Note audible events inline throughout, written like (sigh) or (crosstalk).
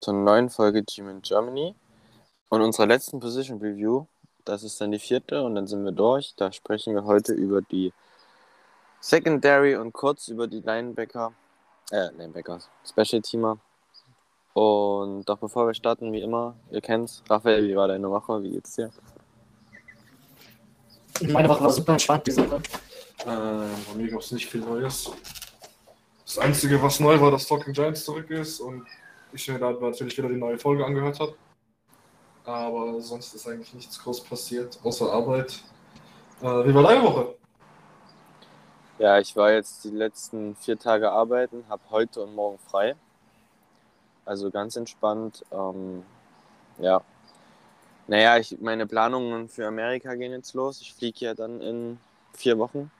zur neuen Folge Team in Germany und unserer letzten Position Review. Das ist dann die vierte und dann sind wir durch. Da sprechen wir heute über die Secondary und kurz über die Linebacker, äh, Linebacker, Special Teamer. Und doch bevor wir starten, wie immer, ihr kennt's, Raphael, wie war deine Woche? Wie geht's dir? Meine Woche war super entspannt diese Woche. Äh, bei mir gab es nicht viel Neues. Das Einzige, was neu war, dass Talking Giants zurück ist und ich mir da natürlich wieder die neue Folge angehört habe. Aber sonst ist eigentlich nichts groß passiert, außer Arbeit. Äh, wie war deine Woche? Ja, ich war jetzt die letzten vier Tage arbeiten, habe heute und morgen frei. Also ganz entspannt. Ähm, ja. Naja, ich, meine Planungen für Amerika gehen jetzt los. Ich fliege ja dann in vier Wochen.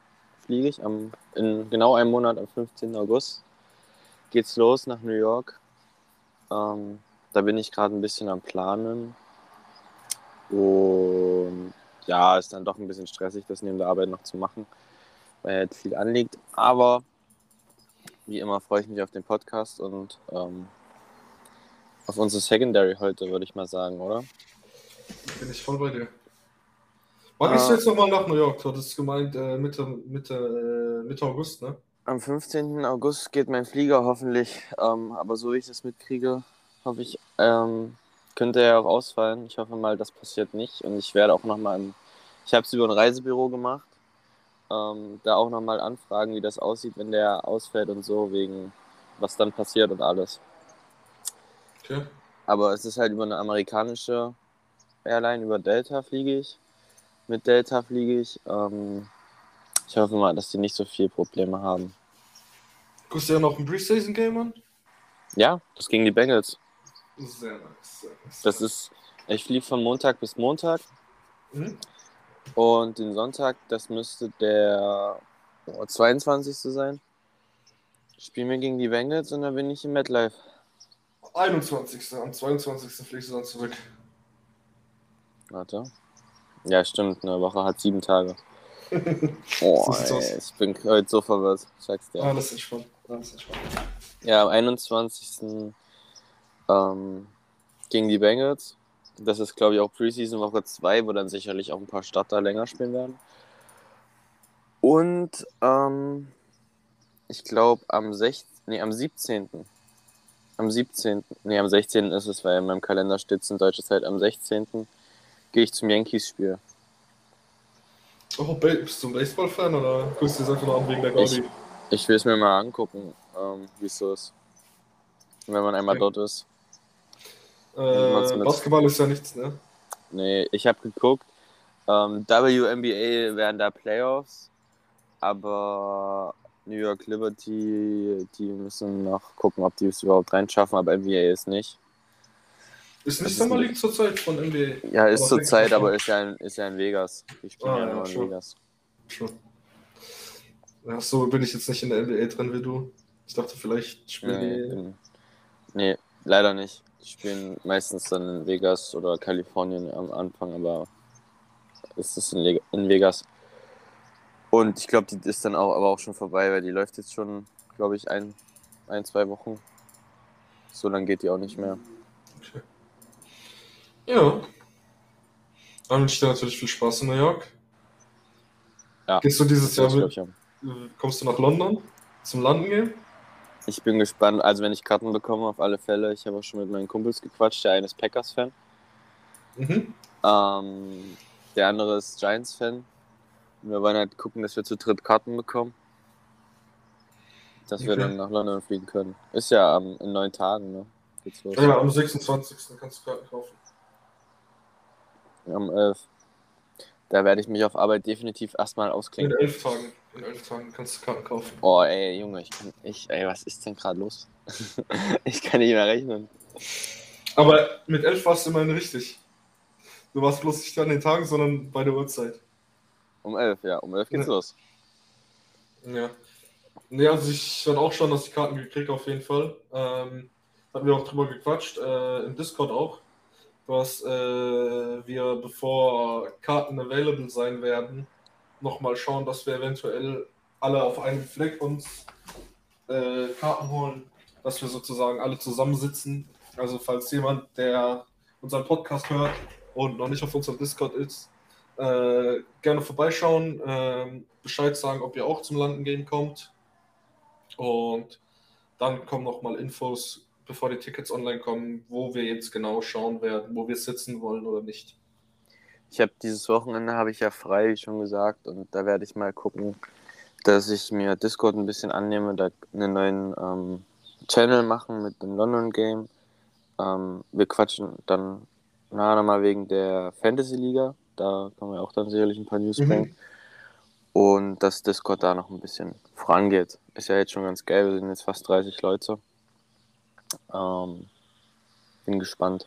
Fliege ich. Am, in genau einem Monat, am 15. August, geht's los nach New York. Ähm, da bin ich gerade ein bisschen am Planen. Und ja, ist dann doch ein bisschen stressig, das neben der Arbeit noch zu machen, weil halt viel anliegt. Aber wie immer freue ich mich auf den Podcast und ähm, auf unsere Secondary heute, würde ich mal sagen, oder? Bin ich voll bei dir. Wann gehst du jetzt nochmal nach New York? Du hattest gemeint äh, Mitte, Mitte, äh, Mitte August, ne? Am 15. August geht mein Flieger hoffentlich, ähm, aber so wie ich das mitkriege, hoffe ich, ähm, könnte er auch ausfallen. Ich hoffe mal, das passiert nicht. Und ich werde auch nochmal, ich habe es über ein Reisebüro gemacht, ähm, da auch nochmal anfragen, wie das aussieht, wenn der ausfällt und so, wegen was dann passiert und alles. Okay. Aber es ist halt über eine amerikanische Airline, über Delta fliege ich. Mit Delta fliege ich. Ähm, ich hoffe mal, dass die nicht so viel Probleme haben. Guckst du ja noch ein Preseason-Game an? Ja, das gegen die Bengals. Sehr nice. Sehr nice. Das ist, ich fliege von Montag bis Montag. Mhm. Und den Sonntag, das müsste der oh, 22. sein. Spielen wir gegen die Bengals und dann bin ich im MetLife. 21. Am 22. fliegst du dann zurück. Warte. Ja, stimmt, eine Woche hat sieben Tage. Oh, ey, ich bin heute so verwirrt. Ich sag's dir. Alles entspannt. Alles entspannt. Ja, am 21. Ähm, gegen die Bengals. Das ist, glaube ich, auch Preseason Woche 2, wo dann sicherlich auch ein paar Starter länger spielen werden. Und ähm, ich glaube am 16. Nee, am 17. Am 17. Nee, am 16. ist es, weil in meinem Kalender steht es in deutscher Zeit. Am 16. gehe ich zum Yankees-Spiel. Oh, bist du ein Baseball-Fan oder guckst du es einfach nur an wegen der Gaudi? Ich will es mir mal angucken, ähm, wie es so ist. Wenn man einmal Okay. dort ist. Äh, Basketball ist ja nichts, ne? Nee, ich habe geguckt. Ähm, WNBA wären da Playoffs, aber New York Liberty, die müssen noch gucken, ob die es überhaupt reinschaffen, aber NBA ist nicht. Ist nicht Summer League zurzeit von NBA. Ja, ist Aber zur denke Zeit, ich aber ist ja, in, ist ja in Vegas. Die spielen Ah, ja ja, nur in schon. Vegas. Schon. Ach so, bin ich jetzt nicht in der NBA drin wie du. Ich dachte, vielleicht spielen Nee, die. bin, nee, leider nicht. Die spielen meistens dann in Vegas oder Kalifornien am Anfang, aber es ist in, Leg- in Vegas. Und ich glaube, die ist dann auch aber auch schon vorbei, weil die läuft jetzt schon, glaube ich, ein, ein, zwei Wochen. So lange geht die auch nicht mehr. Okay. Ja. Dann wünsche ich dir natürlich viel Spaß in New York. Ja. Gehst du dieses Jahr mit, kommst du nach London zum Landen gehen? ich bin gespannt, also wenn ich Karten bekomme, auf alle Fälle. Ich habe auch schon mit meinen Kumpels gequatscht. Der eine ist Packers-Fan. Mhm. Ähm, der andere ist Giants-Fan. Wir wollen halt gucken, dass wir zu dritt Karten bekommen. Dass wir Okay. dann nach London fliegen können. Ist ja ähm, in neun Tagen, ne? Ja, am 26. kannst du Karten kaufen. Am 11. Da werde ich mich auf Arbeit definitiv erstmal In ausklinken. elf Tagen. In elf Tagen kannst du Karten kaufen. Oh, ey, Junge, ich kann. Ich, ey, was ist denn gerade los? (laughs) ich kann nicht mehr rechnen. Aber mit elf warst du immerhin richtig. Du warst bloß nicht an den Tagen, sondern bei der Uhrzeit. Um 11, ja, um 11 geht's Ja. los. Ja. Nee, also ich hatte auch schon, dass die Karten gekriegt auf jeden Fall. Ähm, hatten wir auch drüber gequatscht, äh, im Discord auch, dass äh, wir, bevor Karten available sein werden, nochmal schauen, dass wir eventuell alle auf einen Fleck uns äh, Karten holen, dass wir sozusagen alle zusammensitzen Also falls jemand, der unseren Podcast hört und noch nicht auf unserem Discord ist, äh, gerne vorbeischauen, äh, Bescheid sagen, ob ihr auch zum Landen gehen kommt. Und dann kommen nochmal Infos, bevor die Tickets online kommen, wo wir jetzt genau schauen werden, wo wir sitzen wollen oder nicht. Ich habe dieses Wochenende habe ich ja frei, wie schon gesagt, und da werde ich mal gucken, dass ich mir Discord ein bisschen annehme, da einen neuen ähm, Channel machen mit dem London Game. Ähm, wir quatschen dann nachher mal wegen der Fantasy Liga. Da können wir auch dann sicherlich ein paar News Mhm. bringen. Und dass Discord da noch ein bisschen vorangeht. Ist ja jetzt schon ganz geil. Wir sind jetzt fast 30 Leute. Ähm, bin gespannt.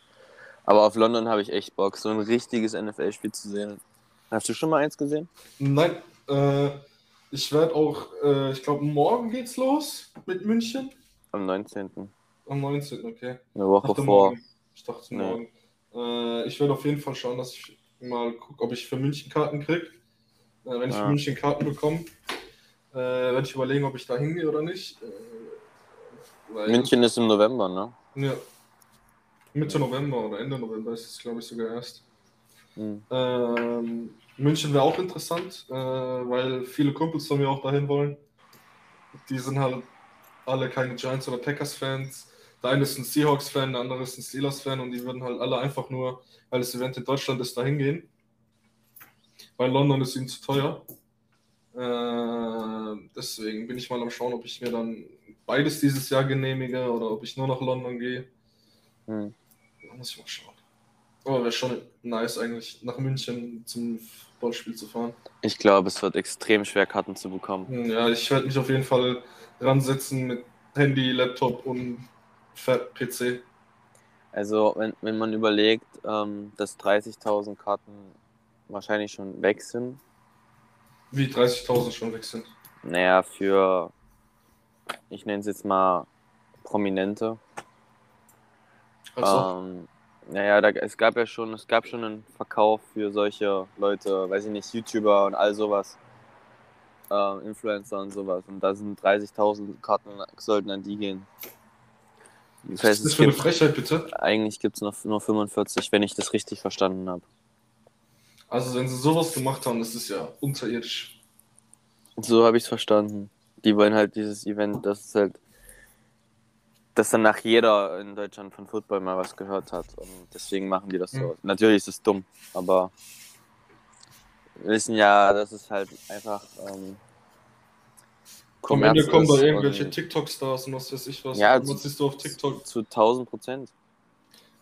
Aber auf London habe ich echt Bock, so ein richtiges NFL-Spiel zu sehen. Hast du schon mal eins gesehen? Nein, äh, ich werde auch, äh, ich glaube, morgen geht's los mit München. Am 19. Am 19. Okay. Eine Woche vor. morgen. Ich dachte Nee. morgen. Äh, ich werde auf jeden Fall schauen, dass ich mal gucke, ob ich für München Karten kriege. Äh, wenn ich Ja. für München Karten bekomme, äh, werde ich überlegen, ob ich da hingehe oder nicht. Weil- München ist im November, ne? Ja. Mitte November oder Ende November ist es, glaube ich, sogar erst. Hm. Ähm, München wäre auch interessant, äh, weil viele Kumpels von mir auch dahin wollen. Die sind halt alle keine Giants oder Packers-Fans. Der eine ist ein Seahawks-Fan, der andere ist ein Steelers-Fan und die würden halt alle einfach nur, weil das Event in Deutschland ist, dahin gehen. Weil London ist ihnen zu teuer. Äh, deswegen bin ich mal am Schauen, ob ich mir dann beides dieses Jahr genehmige oder ob ich nur nach London gehe. Hm. Da muss ich mal schauen. Aber wäre schon nice eigentlich, nach München zum Fußballspiel zu fahren. Ich glaube, es wird extrem schwer, Karten zu bekommen. Hm, Ja, ich werde mich auf jeden Fall dran setzen mit Handy, Laptop und PC. Also, wenn, wenn man überlegt, ähm, dass 30.000 Karten wahrscheinlich schon weg sind, Wie 30.000 schon weg sind. naja, für, ich nenne es jetzt mal Prominente, Also, Ähm, naja, da, es gab ja schon, es gab schon einen Verkauf für solche Leute, weiß ich nicht, YouTuber und all sowas. Äh, Influencer und sowas. Und da sind 30.000 Karten, sollten an die gehen. Das was heißt, ist das es für eine gibt, Frechheit, bitte? eigentlich gibt es noch nur 45, wenn ich das richtig verstanden habe. Also, wenn sie sowas gemacht haben, das ist ja unterirdisch. So habe ich es verstanden. Die wollen halt dieses Event, das ist halt, dass danach jeder in Deutschland von Football mal was gehört hat. Und deswegen machen die das so. Mhm. Natürlich ist es dumm, aber wir wissen ja, dass es halt einfach ähm, Am Ende kommen da irgendwelche und TikTok-Stars und was weiß ich was. Ja, Und was siehst du auf TikTok? Zu 1000 Prozent.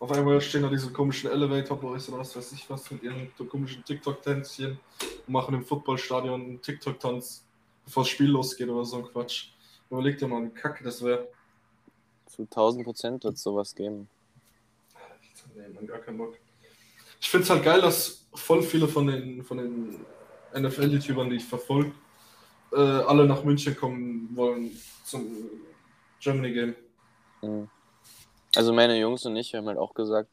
Auf einmal stehen da diese komischen Elevator-Boys oder was weiß ich was mit ihren komischen TikTok-Tänzchen und machen im Footballstadion einen TikTok-Tanz, bevor das Spiel losgeht oder so ein Quatsch. Überleg dir mal, wie kacke das wäre. Zu 1000 Prozent wird es sowas geben. Nee, man, gar keinen Bock. Ich finde es halt geil, dass voll viele von den, von den NFL-YouTubern, die ich verfolge, äh, alle nach München kommen wollen zum Germany Game. Mhm. Also meine Jungs und ich haben halt auch gesagt,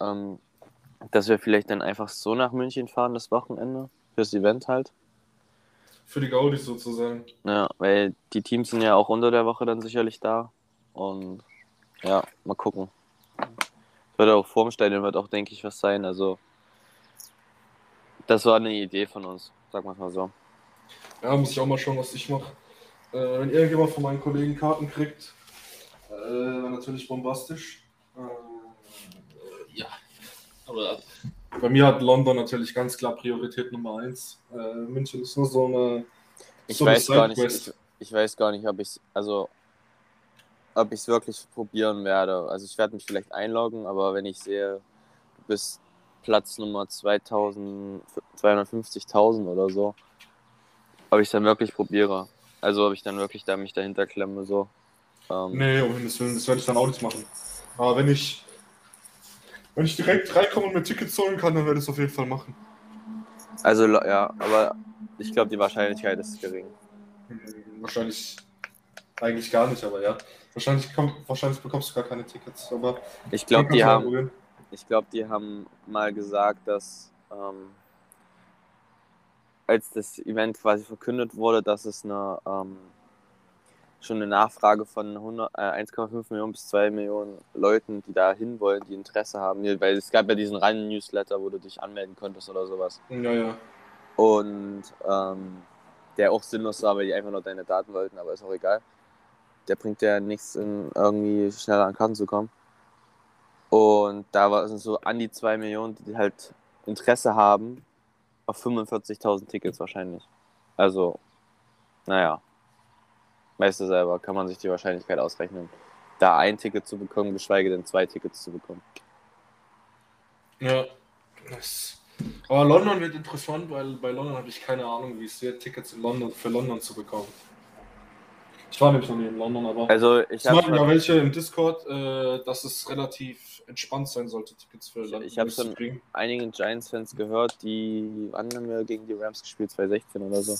ähm, dass wir vielleicht dann einfach so nach München fahren, das Wochenende, fürs Event halt. Für die Gaudis sozusagen. Ja, weil die Teams sind ja auch unter der Woche dann sicherlich da. Und ja, mal gucken. Wird auch vorm Stadion wird auch, denke ich, was sein. Also das war eine Idee von uns, sagen wir es mal so. Ja, muss ich auch mal schauen, was ich mache. Äh, wenn irgendjemand von meinen Kollegen Karten kriegt, äh, natürlich bombastisch. Äh, ja. Aber bei mir hat London natürlich ganz klar Priorität Nummer 1. Äh, München ist nur so eine. Ich so eine weiß gar nicht, ich, ich weiß gar nicht, ob ich also ob ich es wirklich probieren werde. Also ich werde mich vielleicht einloggen, aber wenn ich sehe, du bist Platz Nummer 2000, 250.000 oder so, ob ich es dann wirklich probiere. Also ob ich dann wirklich da mich dahinter klemme so. Ähm, Nee, um Himmels Willen, das werde ich dann auch nicht machen. Aber wenn ich, wenn ich direkt reinkomme und mir Tickets holen kann, dann werde ich es auf jeden Fall machen. Also ja, aber ich glaube die Wahrscheinlichkeit ist gering. Hm, Wahrscheinlich eigentlich gar nicht, aber ja. Wahrscheinlich, komm, wahrscheinlich bekommst du gar keine Tickets. Aber Ich glaube, die haben, probieren. ich glaube, die haben mal gesagt, dass ähm, als das Event quasi verkündet wurde, dass es eine ähm, schon eine Nachfrage von 100 äh, 1,5 Millionen bis 2 Millionen Leuten, die da hinwollen, die Interesse haben. Weil es gab ja diesen reinen Newsletter, wo du dich anmelden konntest oder sowas. Ja, ja. Und ähm, der auch sinnlos war, weil die einfach nur deine Daten wollten, aber ist auch egal. Der bringt ja nichts, in irgendwie schneller an Karten zu kommen. Und da war es so an die 2 Millionen, die halt Interesse haben auf 45.000 Tickets wahrscheinlich. Also, naja. Weißt du selber, kann man sich die Wahrscheinlichkeit ausrechnen, da ein Ticket zu bekommen, geschweige denn zwei Tickets zu bekommen. Ja. Das. Aber London wird interessant, weil bei London habe ich keine Ahnung, wie es wird, Tickets in London für London zu bekommen. Ich war nämlich noch nie in London, aber Also, ich habe ja welche im Discord, äh, dass es relativ entspannt sein sollte, Tickets für London ich hab zu schon- kriegen. einigen Giants-Fans gehört, die, wann haben wir gegen die Rams gespielt? 2016 oder so.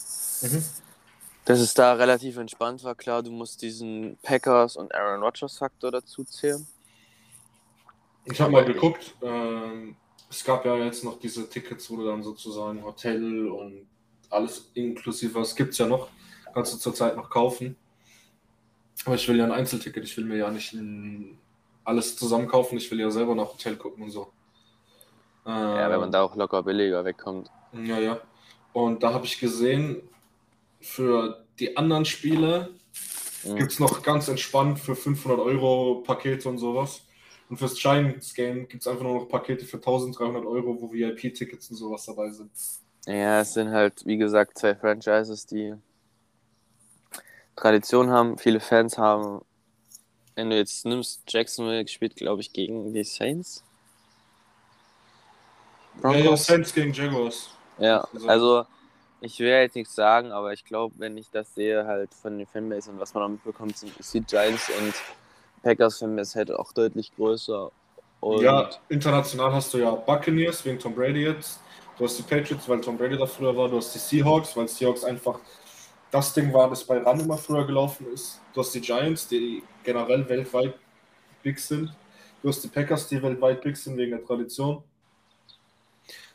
Mhm. Dass es da relativ entspannt war, klar, du musst diesen Packers und Aaron Rodgers Faktor dazu zählen. Ich habe mal geguckt, ähm, es gab ja jetzt noch diese Tickets, wo du dann sozusagen Hotel und alles inklusive, was gibt es ja noch, kannst du zurzeit noch kaufen. Aber ich will ja ein Einzelticket, ich will mir ja nicht alles zusammen kaufen, ich will ja selber nach Hotel gucken und so. Ja, wenn man da auch locker billiger wegkommt. Ja, ja. Und da habe ich gesehen, für die anderen Spiele Mhm. gibt es noch ganz entspannt für 500 Euro Pakete und sowas. Und fürs Giants Game gibt es einfach nur noch Pakete für 1300 Euro, wo VIP-Tickets und sowas dabei sind. Ja, es sind halt, wie gesagt, zwei Franchises, die Tradition haben, viele Fans haben. Wenn du jetzt nimmst, Jacksonville spielt, glaube ich, gegen die Saints. Ja, ja, Broncos? Saints gegen Jaguars. Ja, Also- also ich will jetzt nichts sagen, aber ich glaube, wenn ich das sehe, halt von den Fanbase und was man da mitbekommt, sind die Giants und Packers Fanbase halt auch deutlich größer. Und Ja, international hast du ja Buccaneers wegen Tom Brady jetzt. Du hast die Patriots, weil Tom Brady da früher war. Du hast die Seahawks, weil Seahawks einfach das Ding war, das bei Run immer früher gelaufen ist. Du hast die Giants, die generell weltweit big sind. Du hast die Packers, die weltweit big sind wegen der Tradition.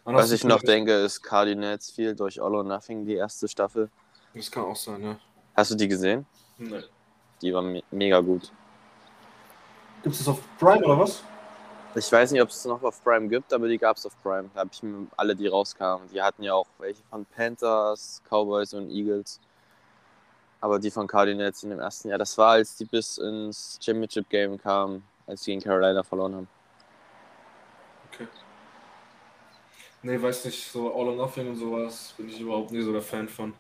Was ich noch denke, ist Cardinals viel durch All or Nothing, die erste Staffel. Das kann auch sein, ja. Hast du die gesehen? Nee. Die war me mega gut. Gibt es das auf Prime oder was? Ich weiß nicht, ob es noch auf Prime gibt, aber die gab es auf Prime. Da habe ich mir alle, die rauskamen. Die hatten ja auch welche von Panthers, Cowboys und Eagles. Aber die von Cardinals in dem ersten Jahr, das war, als die bis ins Championship Game kamen, als die gegen Carolina verloren haben. Okay. Nee, weiß nicht, so All or Nothing und sowas bin ich überhaupt nie so der Fan von.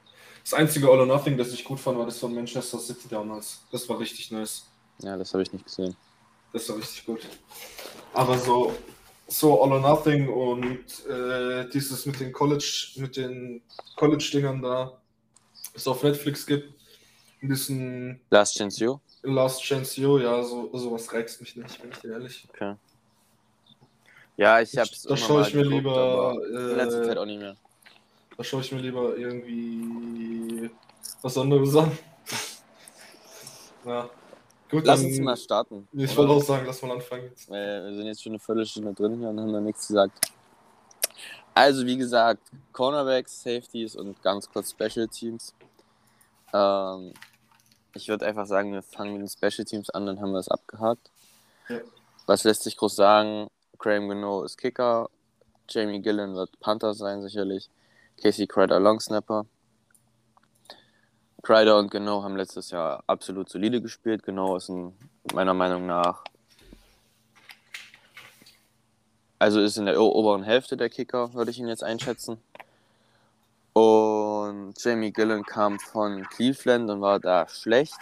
Das einzige All or Nothing, das ich gut fand, war das von Manchester City damals. Das war richtig nice. Ja, das habe ich nicht gesehen. Das war richtig gut. Aber so, so All or Nothing und äh, dieses mit den College, mit den College-Dingern da, es auf Netflix gibt, in diesen Last Chance You? Last Chance You, ja, so, sowas reizt mich nicht, bin ich dir ehrlich. Okay. Ja, ich habe es Da schaue ich mir lieber, aber in letzter äh, Zeit auch nicht mehr. Da schaue ich mir lieber irgendwie was anderes an. (laughs) Ja. Gut, Lass dann, uns mal starten. Ich oder? wollte auch sagen, lass mal anfangen jetzt. Weil wir sind jetzt schon eine Viertelstunde drin hier und haben da nichts gesagt. Also, wie gesagt, Cornerbacks, Safeties und ganz kurz Special Teams. Ähm, ich würde einfach sagen, wir fangen mit den Special Teams an, dann haben wir es abgehakt. Ja. Was lässt sich groß sagen? Graham Gano ist Kicker. Jamie Gillen wird Panther sein, sicherlich. Casey Crider Long Snapper. Crider und Gano haben letztes Jahr absolut solide gespielt. Gano ist ein, meiner Meinung nach also ist in der oberen Hälfte der Kicker, würde ich ihn jetzt einschätzen. Und Jamie Gillen kam von Cleveland und war da schlecht.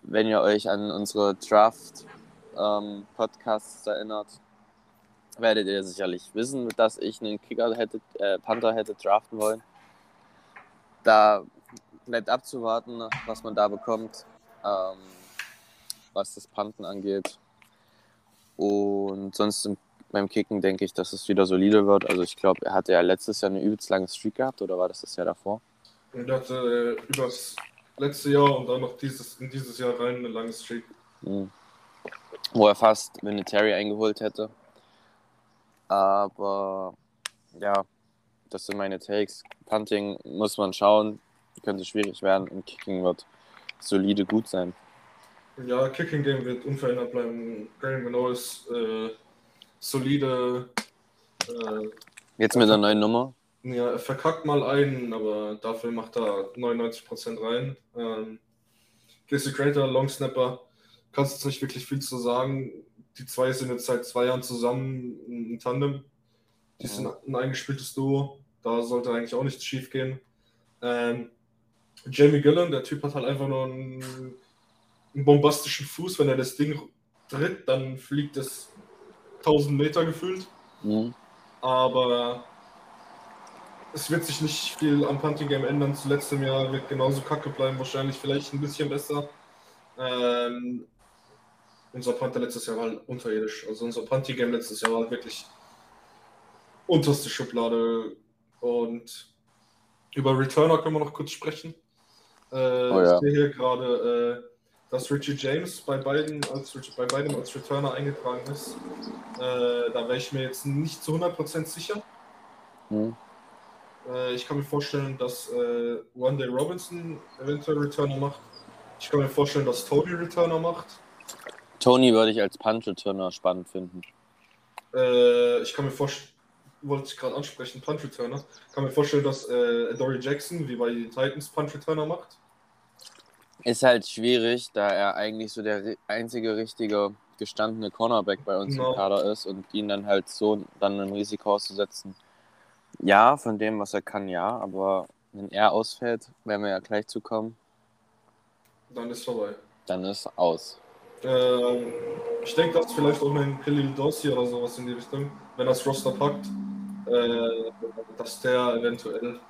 Wenn ihr euch an unsere Draft-Podcasts erinnert, werdet ihr sicherlich wissen, dass ich einen Kicker hätte, äh, Panther hätte draften wollen. Da bleibt abzuwarten, was man da bekommt, ähm, was das Panten angeht. Und sonst im beim Kicken denke ich, dass es wieder solide wird. Also ich glaube, er hatte ja letztes Jahr eine übelst lange Streak gehabt oder war das das Jahr davor? Er hatte äh, übers letzte Jahr und dann noch dieses, in dieses Jahr rein eine lange Streak. Mhm. Wo er fast Vinatieri eingeholt hätte. Aber ja, das sind meine Takes. Punting muss man schauen, könnte schwierig werden und Kicking wird solide gut sein. Ja, Kicking Game wird unverändert bleiben. Graham Gano ist äh, solide. Äh, Jetzt mit der neuen Nummer. ja, er verkackt mal einen, aber dafür macht er 99% rein. Ähm, Casey Crater, Long Snapper, kannst jetzt nicht wirklich viel zu sagen. Die zwei sind jetzt seit zwei Jahren zusammen ein Tandem. Die sind ein eingespieltes Duo. Da sollte eigentlich auch nichts schief gehen. Ähm, Jamie Gillen, der Typ hat halt einfach nur einen, einen bombastischen Fuß. Wenn er das Ding tritt, dann fliegt es 1000 Meter gefühlt. Mhm. Aber es wird sich nicht viel am Punting Game ändern. Zuletzt im Jahr wird genauso kacke bleiben, wahrscheinlich vielleicht ein bisschen besser. Ähm, unser Panther letztes Jahr war halt unterirdisch. Also unser Punting Game letztes Jahr war halt wirklich unterste Schublade. Und über Returner können wir noch kurz sprechen. Äh, ja. Ich sehe hier gerade, äh, dass Richie James bei beiden als, bei beidem als Returner eingetragen ist. Äh, da wäre ich mir jetzt nicht zu 100% sicher. Äh, ich kann mir vorstellen, dass äh, One Day Robinson eventuell Returner macht. Ich kann mir vorstellen, dass Tony Returner macht. Tony würde ich als Punch-Returner spannend finden. Äh, ich kann mir vorstellen, wollte ich gerade ansprechen, Punch Returner. Kann mir vorstellen, dass äh, Dory Jackson wie bei den Titans Punch Returner macht. Ist halt schwierig, da er eigentlich so der einzige richtige gestandene Cornerback bei uns Genau. im Kader ist und ihn dann halt so dann ein Risiko auszusetzen. Ja, von dem, was er kann, ja, aber wenn er ausfällt, werden wir ja gleich zu kommen, Dann ist vorbei. dann ist aus. Ähm, ich denke, dass vielleicht auch ein Khalil Dossi oder sowas in die Richtung, wenn das Roster packt, äh, dass der eventuell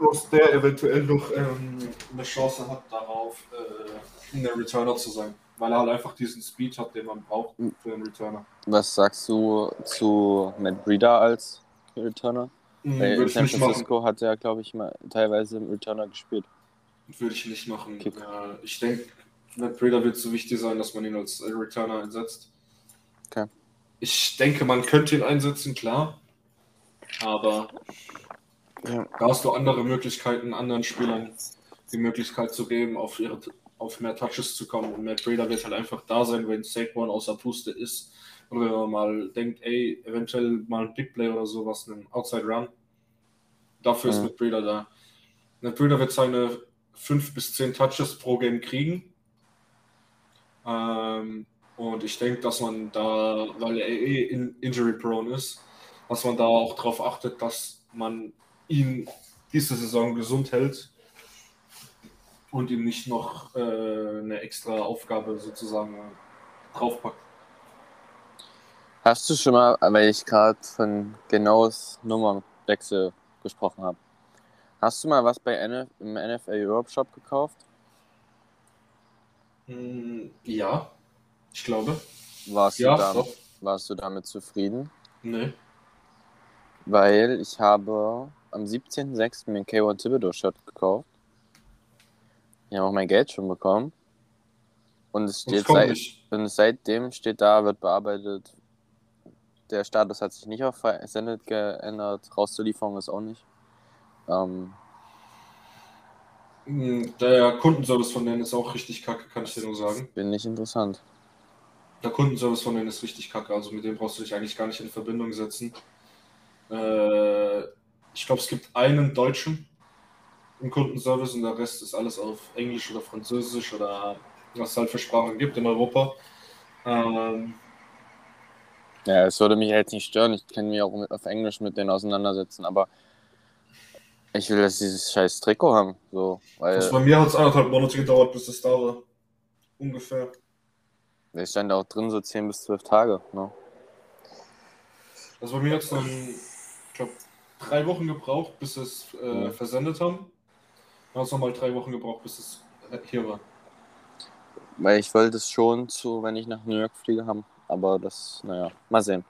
dass der eventuell noch ähm, eine Chance hat darauf, äh, ein Returner zu sein. Weil er halt einfach diesen Speed hat, den man braucht für einen Returner. Was sagst du zu Matt Breeder als Returner? Mhm, in ich San nicht machen. Francisco hat er, glaube ich, mal teilweise im Returner gespielt. Würde ich nicht machen. Äh, ich denke, Matt Breeder wird so wichtig sein, dass man ihn als Returner einsetzt. Okay. Ich denke, man könnte ihn einsetzen, klar. Aber Ja. da hast du andere Möglichkeiten, anderen Spielern die Möglichkeit zu geben, auf, ihre, auf mehr Touches zu kommen. Und Matt Breeder wird halt einfach da sein, wenn Saquon außer Puste ist. Und wenn man mal denkt, ey, eventuell mal ein Big Play oder sowas, einen Outside Run. Dafür ist Mhm. Matt Breeder da. Matt Breeder wird seine 5 bis 10 Touches pro Game kriegen. Ähm, und ich denke, dass man da, weil er eh in injury prone ist, dass man da auch darauf achtet, dass man ihn diese Saison gesund hält und ihm nicht noch äh, eine extra Aufgabe sozusagen draufpackt. Hast du schon mal, weil ich gerade von genaues Nummernwechsel gesprochen habe, hast du mal was bei NF, im NFL Europe Shop gekauft? Mm, Ja, ich glaube. Warst, Ja, du, da, doch. warst du damit zufrieden? Nee. Weil ich habe am 17.06. mir ein K1 Thibodeau Shirt gekauft. Ich habe auch mein Geld schon bekommen. Und es steht seit, und seitdem steht da, wird bearbeitet. Der Status hat sich nicht auf versendet geändert. Rauszulieferung ist auch nicht. Ähm, Der Kundenservice von denen ist auch richtig kacke, kann ich dir nur sagen. bin nicht interessant. Der Kundenservice von denen ist richtig kacke, also mit dem brauchst du dich eigentlich gar nicht in Verbindung setzen. Äh, ich glaube, es gibt einen Deutschen im Kundenservice und der Rest ist alles auf Englisch oder Französisch oder was es halt für Sprachen gibt in Europa. Ähm, Ja, es würde mich jetzt nicht stören. Ich kann mich auch mit, auf Englisch mit denen auseinandersetzen, aber ich will, dass sie dieses scheiß Trikot haben. So, weil also bei mir hat es anderthalb Monate gedauert, bis es da war. Ungefähr. es stand auch drin so 10 bis 12 Tage. Ne? Also bei mir hat es dann, ich glaube, drei Wochen gebraucht, bis sie es äh, Ja. versendet haben. Dann hat es nochmal drei Wochen gebraucht, bis es äh, hier war. Weil ich wollte es schon zu, wenn ich nach New York fliege, haben. Aber das, naja, mal sehen.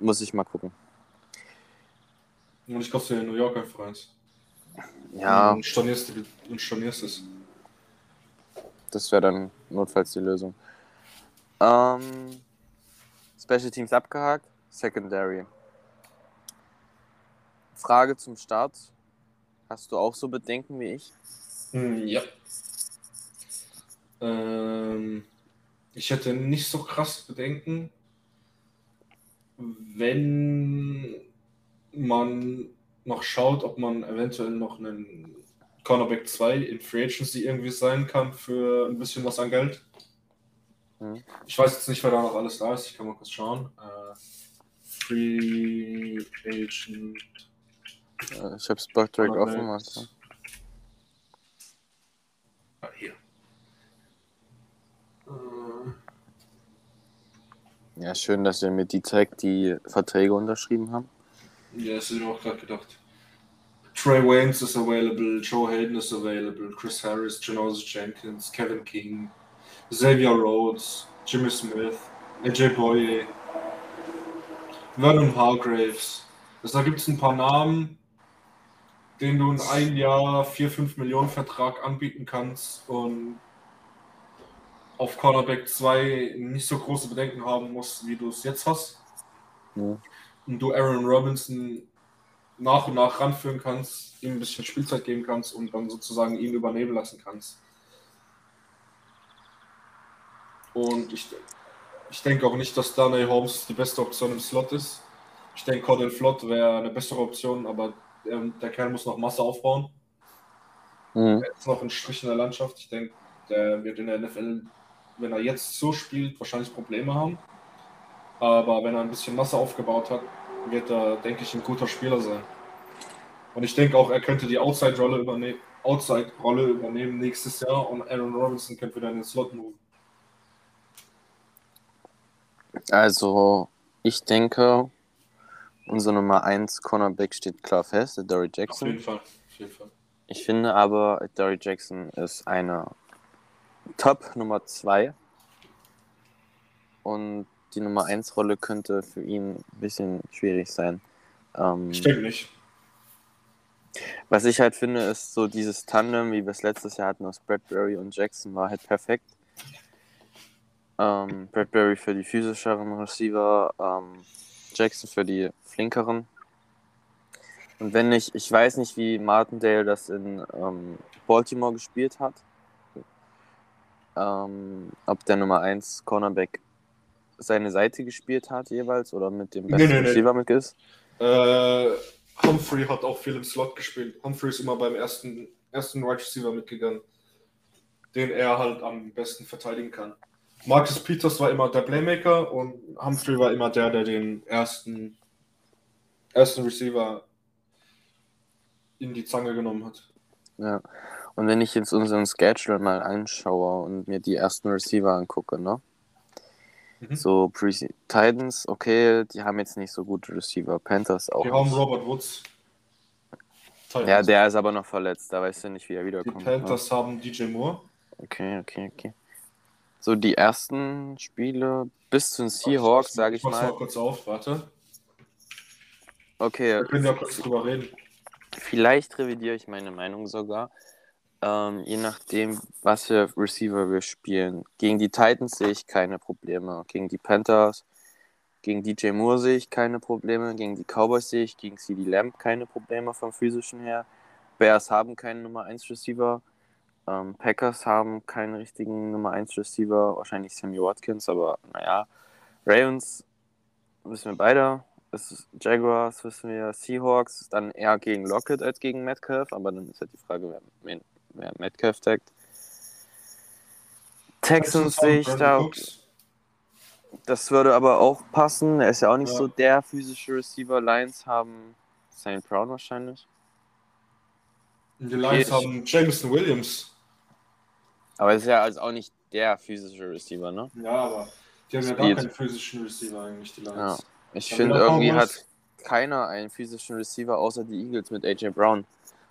Muss ich mal gucken. Und ich kauf's dir in New York einfach eins. Ja, Und stornierst, und stornierst es. das wäre dann notfalls die Lösung. Ähm, Special Teams abgehakt, Secondary. Frage zum Start. Hast du auch so Bedenken wie ich? Hm, Ja. Ähm, ich hätte nicht so krass Bedenken, wenn man noch schaut, ob man eventuell noch einen Cornerback 2 in Free Agency irgendwie sein kann für ein bisschen was an Geld. Hm. Ich weiß jetzt nicht, wer da noch alles da ist. Ich kann mal kurz schauen. Äh, Free Agent. Ich habe direkt offen. Warte. Ah, hier. Äh, Ja, schön, dass ihr mit die zeigt, die Verträge unterschrieben haben. Ja, das hätte ich mir auch gerade gedacht. Trey Waynes is available, Joe Hayden is available, Chris Harris, Janosis Jenkins, Kevin King, Xavier Rhodes, Jimmy Smith, AJ Boye, Vernon Hargraves. Also da gibt es ein paar Namen, denen du in ein Jahr 4-5 Millionen Vertrag anbieten kannst und auf Cornerback 2 nicht so große Bedenken haben musst, wie du es jetzt hast Ja. Und du Aaron Robinson nach und nach ranführen kannst, ihm ein bisschen Spielzeit geben kannst und dann sozusagen ihn übernehmen lassen kannst. Und ich, ich denke auch nicht, dass Darnay Holmes die beste Option im Slot ist. Ich denke, Cordell Flott wäre eine bessere Option, aber ähm, der Kerl muss noch Masse aufbauen. Mhm. Er ist noch ein Strich in der Landschaft. Ich denke, der wird in der NFL, wenn er jetzt so spielt, wahrscheinlich Probleme haben. Aber wenn er ein bisschen Masse aufgebaut hat, wird er, denke ich, ein guter Spieler sein. Und ich denke auch, er könnte die Outside-Rolle übernehmen, Outside-Rolle übernehmen nächstes Jahr und Aaron Robinson könnte wieder in den Slot move. Also, ich denke, unser Nummer 1 Cornerback steht klar fest, der Dory Auf jeden Jackson. Fall. Auf jeden Fall. Ich finde aber, Dory Jackson ist eine Top Nummer 2. Und die Nummer 1 Rolle könnte für ihn ein bisschen schwierig sein. Ähm, denke nicht. Was ich halt finde, ist so dieses Tandem, wie wir es letztes Jahr hatten aus Bradbury und Jackson, war halt perfekt. Ähm, Bradbury für die physischeren Receiver, ähm, Jackson für die flinkeren. Und wenn ich, ich weiß nicht, wie Martindale das in ähm, Baltimore gespielt hat, ähm, ob der Nummer 1 Cornerback seine Seite gespielt hat jeweils oder mit dem Nee, besten nee, nee. Receiver mit ist. Äh, Humphrey hat auch viel im Slot gespielt. Humphrey ist immer beim ersten, ersten Wide Receiver mitgegangen, den er halt am besten verteidigen kann. Marcus Peters war immer der Playmaker und Humphrey war immer der, der den ersten, ersten Receiver in die Zange genommen hat. Ja. Und wenn ich jetzt unseren Schedule mal anschaue und mir die ersten Receiver angucke, ne? Mhm. So Pre Titans, okay, die haben jetzt nicht so gute Receiver. Panthers auch. Die haben nicht. Robert Woods. Titans. Ja, der ist aber noch verletzt, da weißt du nicht, wie er die wiederkommt. Ne? Panthers haben DJ Moore. Okay, okay, okay. So die ersten Spiele bis zu den Seahawks, sage ich mach's mal. mal kurz auf, warte. Okay, Wir können ja kurz drüber reden. Vielleicht revidiere ich meine Meinung sogar. Ähm, je nachdem, was für Receiver wir spielen. Gegen die Titans sehe ich keine Probleme. Gegen die Panthers, gegen DJ Moore sehe ich keine Probleme. Gegen die Cowboys sehe ich gegen CD Lamb keine Probleme vom physischen her. Bears haben keinen Nummer 1 Receiver. Ähm, Packers haben keinen richtigen Nummer 1 Receiver. Wahrscheinlich Sammy Watkins, aber naja. Ravens wissen wir beide. Ist Jaguars, wissen wir, Seahawks, dann eher gegen Lockett als gegen Metcalf, aber dann ist halt die Frage, wer, wer, wer Metcalf taggt. Texans sehe ich da, Cooks. das würde aber auch passen. Er ist ja auch nicht Ja. so der physische Receiver. Lions haben St. Brown wahrscheinlich. Die Lions Okay. haben Jameson Williams. Aber ist ja also auch nicht der physische Receiver, ne? Ja, aber die haben ja gar Speed. keinen physischen Receiver eigentlich, die Ja. Lions. Ich Dann finde irgendwie hat keiner einen physischen Receiver außer die Eagles mit AJ Brown.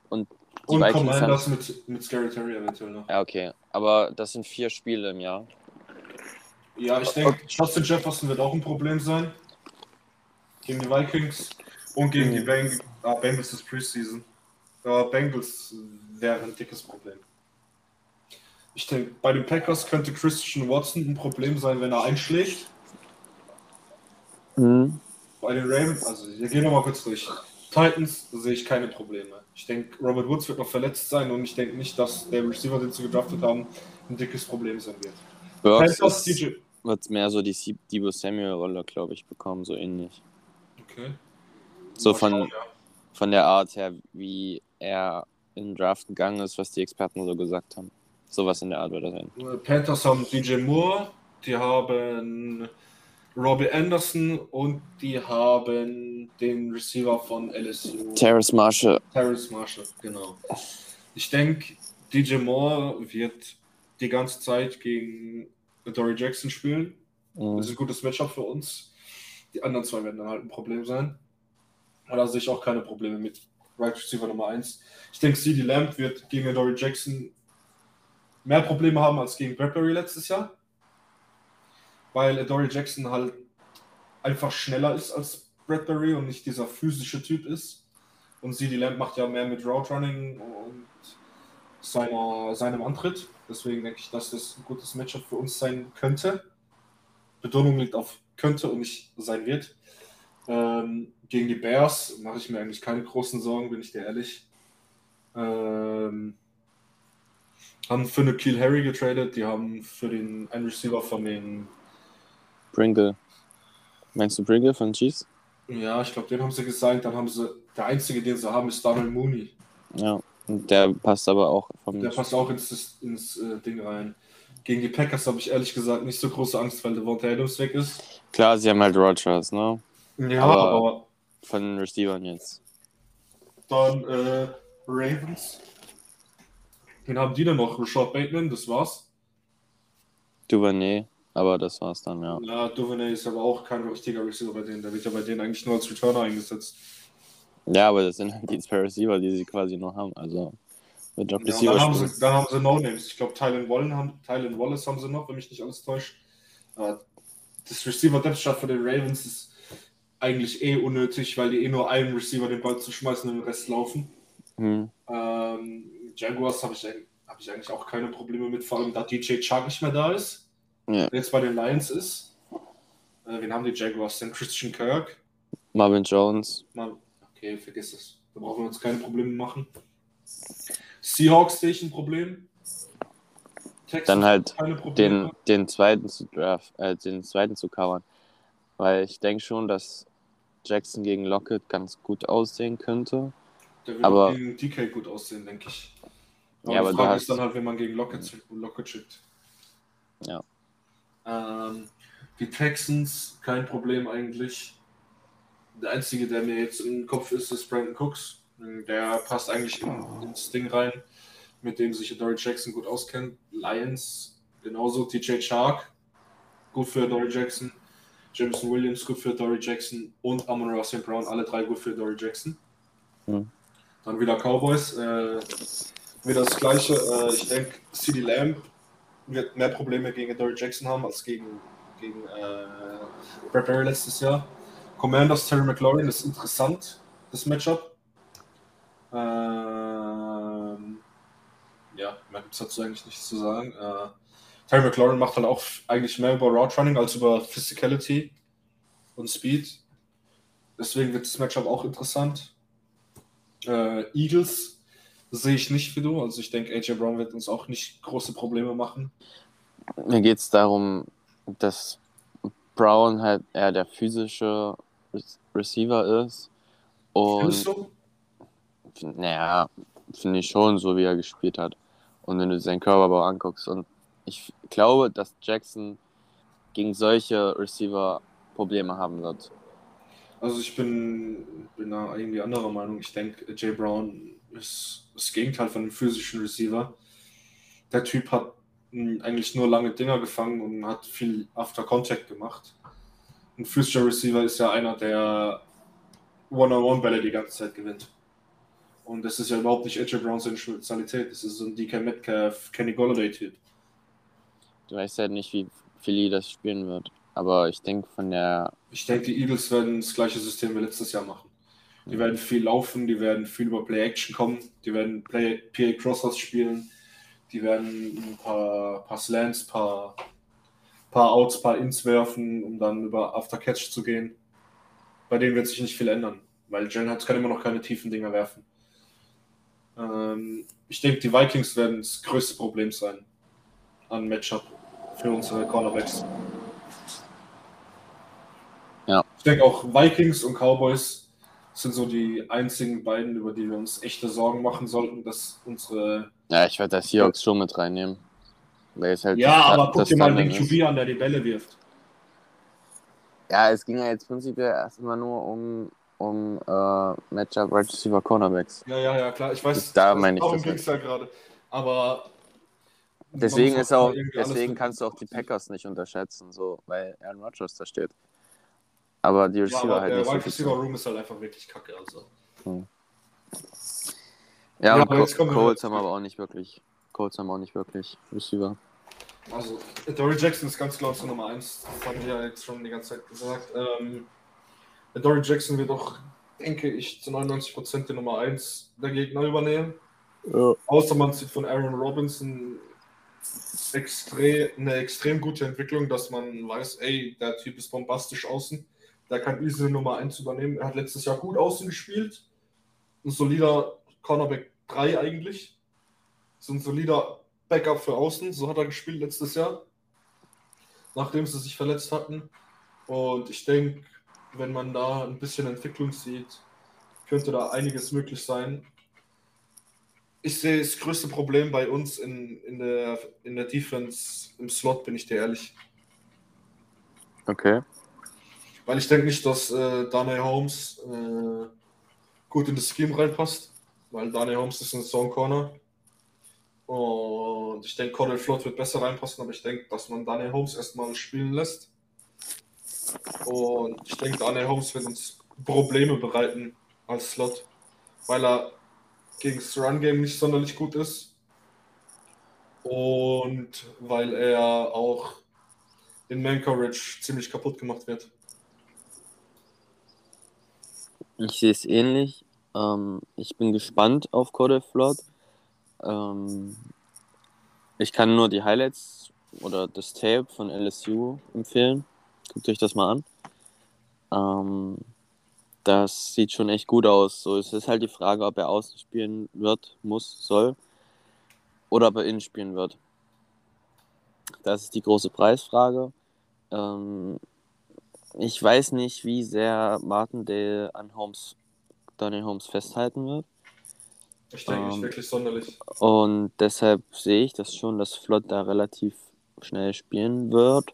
Und die Und Vikings haben Commanders mit, mit Scary Terry eventuell noch. Ja, okay. Aber das sind vier Spiele im Jahr. Ja, ich denke, Justin Jefferson wird auch ein Problem sein. Gegen die Vikings und gegen Mhm. die Beng ah, Bengals ist Preseason. Aber Bengals wäre ein dickes Problem. Ich denke, bei den Packers könnte Christian Watson ein Problem sein, wenn er einschlägt. Mhm. Bei den Ravens, also wir gehen nochmal kurz durch. Titans sehe ich keine Probleme. Ich denke, Robert Woods wird noch verletzt sein und ich denke nicht, dass der Receiver, den sie gedraftet haben, ein dickes Problem sein wird. Burks DJ. wird mehr so die Debo Samuel-Rolle, glaube ich, bekommen, so ähnlich. Okay. So von, schauen, ja. von der Art her, wie er in den Draft gegangen ist, was die Experten so gesagt haben. Sowas in der Art wird er sein. Panthers haben DJ Moore, die haben Robbie Anderson und die haben den Receiver von LSU. Terrace Marshall. Terrence Marshall, genau. Ich denke, DJ Moore wird die ganze Zeit gegen Dory Jackson spielen. Das Mhm. ist ein gutes Matchup für uns. Die anderen zwei werden dann halt ein Problem sein. Da sehe ich auch keine Probleme mit Right Receiver Nummer 1. Ich denke, CD Lamb wird gegen Dory Jackson mehr Probleme haben als gegen Bradbury letztes Jahr. Weil Dory Jackson halt einfach schneller ist als Bradbury und nicht dieser physische Typ ist. Und CD Lamb macht ja mehr mit Route Running und seiner, seinem Antritt. Deswegen denke ich, dass das ein gutes Matchup für uns sein könnte. Betonung liegt auf könnte und nicht sein wird. Ähm, gegen die Bears mache ich mir eigentlich keine großen Sorgen, bin ich dir ehrlich. Ähm, haben für eine Kill Harry getradet, die haben für den einen Receiver von den, Pringle. Meinst du Pringle von Chiefs? ja, ich glaube, den haben sie gesagt, dann haben sie, der einzige, den sie haben, ist Donald Mooney. Ja. Und der passt aber auch. Der passt auch ins, ins äh, Ding rein. Gegen die Packers habe ich ehrlich gesagt nicht so große Angst, weil Devonta Adams weg ist. Klar, sie haben halt Rogers, ne? Ja, Aber- aber Von den Receivern jetzt. Dann äh, Ravens. Wen haben die denn noch? Rashad Bateman, das war's. Duvernay, aber das war's dann, ja. Ja, Duvernay ist aber auch kein richtiger Receiver bei denen. Der wird ja bei denen eigentlich nur als Returner eingesetzt. Ja, aber das sind halt die zwei Receiver, die sie quasi noch haben. Also mit Job Ja, Receiver dann, haben spielen. sie, haben sie No-Names. Ich glaube, Tylen Wallace, haben, Tylen Wallace haben sie noch, wenn mich nicht alles täuscht. Das Receiver-Depth-Chart für den Ravens ist eigentlich eh unnötig, weil die eh nur einen Receiver den Ball zu schmeißen und den Rest laufen. Hm. Ähm, Jaguars habe ich, hab ich eigentlich auch keine Probleme mit, vor allem da DJ Chark nicht mehr da ist. Ja. Jetzt bei den Lions ist. Äh, wen haben die Jaguars denn? Christian Kirk. Marvin Jones. Mal, okay, vergiss es. Da brauchen wir uns keine Probleme machen. Seahawks sehe ich ein Problem. Texans Dann halt den, den zweiten zu draft, äh, den zweiten zu covern. Weil ich denke schon, dass Jackson gegen Lockett ganz gut aussehen könnte. Der wird aber- gegen DK gut aussehen, denke ich. Aber Ja, die aber Frage ist dann halt, wenn man gegen Lockett, Lockett schickt. Ja. Ähm, die Texans, kein Problem eigentlich. Der einzige, der mir jetzt im Kopf ist, ist Brandon Cooks. Der passt eigentlich in, ins Ding rein, mit dem sich Dory Jackson gut auskennt. Lions genauso. TJ Shark, gut für Dory Jackson. Jameson Williams, gut für Dory Jackson. Und Amon Ross. Brown, alle drei gut für Dory Jackson. Hm. Dann wieder Cowboys. Äh, wieder das gleiche. Äh, ich denke, CD Lamb wird mehr Probleme gegen Dory Jackson haben als gegen, gegen äh, Bradbury letztes Jahr. Commanders Terry McLaurin ist interessant, das Matchup. Ähm, ja, mehr gibt es dazu eigentlich nichts zu sagen. Äh, Terry McLaurin macht halt auch eigentlich mehr über Route Running als über Physicality und Speed. Deswegen wird das Matchup auch interessant. Äh, Eagles sehe ich nicht wie du. Also ich denke, AJ Brown wird uns auch nicht große Probleme machen. Mir geht es darum, dass Brown halt eher der physische Re Receiver ist. Findest Und du? naja, finde ich schon, so wie er gespielt hat. Und wenn du seinen Körperbau anguckst. Und ich glaube, dass Jackson gegen solche Receiver Probleme haben wird. Also ich bin, bin da irgendwie anderer Meinung. Ich denke, Jay Brown ist das Gegenteil von einem physischen Receiver. Der Typ hat mh, eigentlich nur lange Dinger gefangen und hat viel After Contact gemacht. Ein physischer Receiver ist ja einer, der One-on-One-Bälle die ganze Zeit gewinnt. Und das ist ja überhaupt nicht AJ Brown seine Spezialität. Das ist so ein DK Metcalf, Kenny Golladay-Typ. Du weißt halt nicht, wie Philly das spielen wird. Aber ich denke, von der. Ich denke, die Eagles werden das gleiche System wie letztes Jahr machen. Die werden viel laufen, die werden viel über Play-Action kommen, die werden Play PA Crossers spielen, die werden ein paar, paar Slants, paar, paar Outs, paar Ins werfen, um dann über After Catch zu gehen. Bei denen wird sich nicht viel ändern. weil Jalen Hurts kann immer noch keine tiefen Dinger werfen. Ähm, ich denke, die Vikings werden das größte Problem sein an Matchup für unsere Cornerbacks. Ja. Ich denke auch Vikings und Cowboys sind so die einzigen beiden, über die wir uns echte Sorgen machen sollten, dass unsere. Ja, ich werde das Seahawks schon mit reinnehmen. Weil es halt Ja, aber guck dir mal den. QB an, der die Bälle wirft. Ja, es ging ja jetzt prinzipiell erstmal nur um, um äh, Matchup Right Receiver Cornerbacks. Ja, ja, ja, klar. Ich weiß, Da meine ich darum ging es ja gerade. Aber. Deswegen ist auch, deswegen kannst du auch die Packers nicht unterschätzen, so, weil Aaron Rodgers da steht. Aber die Ja, Receiver aber halt der nicht so Wide. Receiver Room ist halt einfach wirklich kacke. Also. Ja, Ja, und aber jetzt kommen wir Colts haben aber auch nicht wirklich. Colts haben auch nicht wirklich Receiver. Also, Dory Jackson ist ganz klar unsere Nummer 1. Das haben wir ja jetzt schon die ganze Zeit gesagt. Ähm, Dory Jackson wird auch, denke ich, zu 99% die Nummer 1 der Gegner übernehmen. Ja. Außer man sieht von Aaron Robinson extrem, eine extrem gute Entwicklung, dass man weiß, ey, der Typ ist bombastisch außen. Der kann easy Nummer 1 übernehmen. Er hat letztes Jahr gut außen gespielt. Ein solider Cornerback 3 eigentlich. So ein solider Backup für außen. So hat er gespielt letztes Jahr. Nachdem sie sich verletzt hatten. Und ich denke, wenn man da ein bisschen Entwicklung sieht, könnte da einiges möglich sein. Ich sehe das größte Problem bei uns in, in, der, in der Defense im Slot, bin ich dir ehrlich. Okay. Weil ich denke nicht, dass äh, Daniel Holmes äh, gut in das Scheme reinpasst. Weil Daniel Holmes ist ein Zone Corner. Und ich denke, Cordell Flott wird besser reinpassen, aber ich denke, dass man Daniel Holmes erstmal spielen lässt. Und ich denke, Daniel Holmes wird uns Probleme bereiten als Slot, weil er gegen das Run-Game nicht sonderlich gut ist. Und weil er auch in Man Coverage ziemlich kaputt gemacht wird. Ich sehe es ähnlich. Ähm, ich bin gespannt auf Cordell Flott. Ähm, ich kann nur die Highlights oder das Tape von LSU empfehlen. Guckt euch das mal an. Ähm, das sieht schon echt gut aus. So, es ist halt die Frage, ob er außen spielen wird, muss, soll. Oder ob er innen spielen wird. Das ist die große Preisfrage. Ähm, ich weiß nicht, wie sehr Martindale an Holmes, Daniel Holmes festhalten wird. Ich denke nicht Ähm, wirklich sonderlich. Und deshalb sehe ich das schon, dass Flott da relativ schnell spielen wird,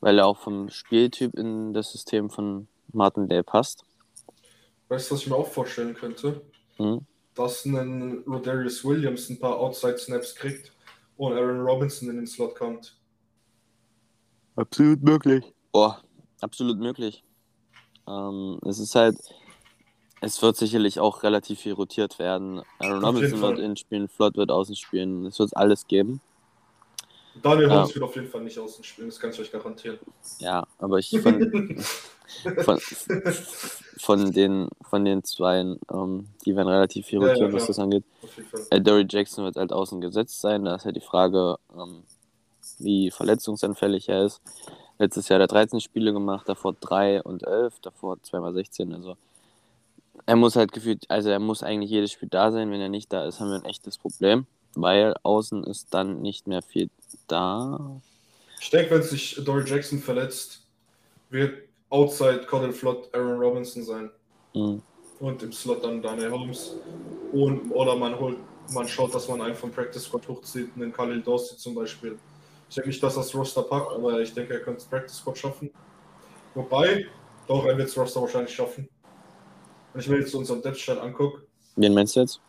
weil er auch vom Spieltyp in das System von Martindale passt. Weißt du, was ich mir auch vorstellen könnte? Hm? Dass ein Rodarius Williams ein paar Outside-Snaps kriegt und Aaron Robinson in den Slot kommt. Absolut möglich. Boah, absolut möglich. Ähm, es ist halt, es wird sicherlich auch relativ viel rotiert werden. Aaron Robinson wird innen spielen, Flott wird außen spielen. Es wird alles geben. Daniel Ja. Holmes wird auf jeden Fall nicht außen spielen, das kann ich euch garantieren. Ja, aber ich von, (laughs) von, von den von den Zweien, ähm, die werden relativ viel Ja, ja, rotieren, was das angeht. Äh, Dory Jackson wird halt außen gesetzt sein. Da ist halt die Frage, ähm, wie verletzungsanfällig er ist. Letztes Jahr hat er 13 Spiele gemacht, davor 3 und 11, davor zweimal 16. Also er muss halt gefühlt, also er muss eigentlich jedes Spiel da sein. Wenn er nicht da ist, haben wir ein echtes Problem, weil außen ist dann nicht mehr viel da. Ich denke, wenn sich Dory Jackson verletzt, wird Outside Cordell Flott Aaron Robinson sein. Mhm. Und im Slot dann Daniel Holmes. Und, oder man holt, man schaut, dass man einen vom Practice Squad hochzieht, einen Khalil Dorsey zum Beispiel. Ich denke nicht, dass das Roster packt, aber ich denke, er könnte das Practice Squad schaffen. Wobei, doch, er wird das Roster wahrscheinlich schaffen. Wenn ich mir jetzt unseren Depth Chart angucke, Wen meinst du jetzt?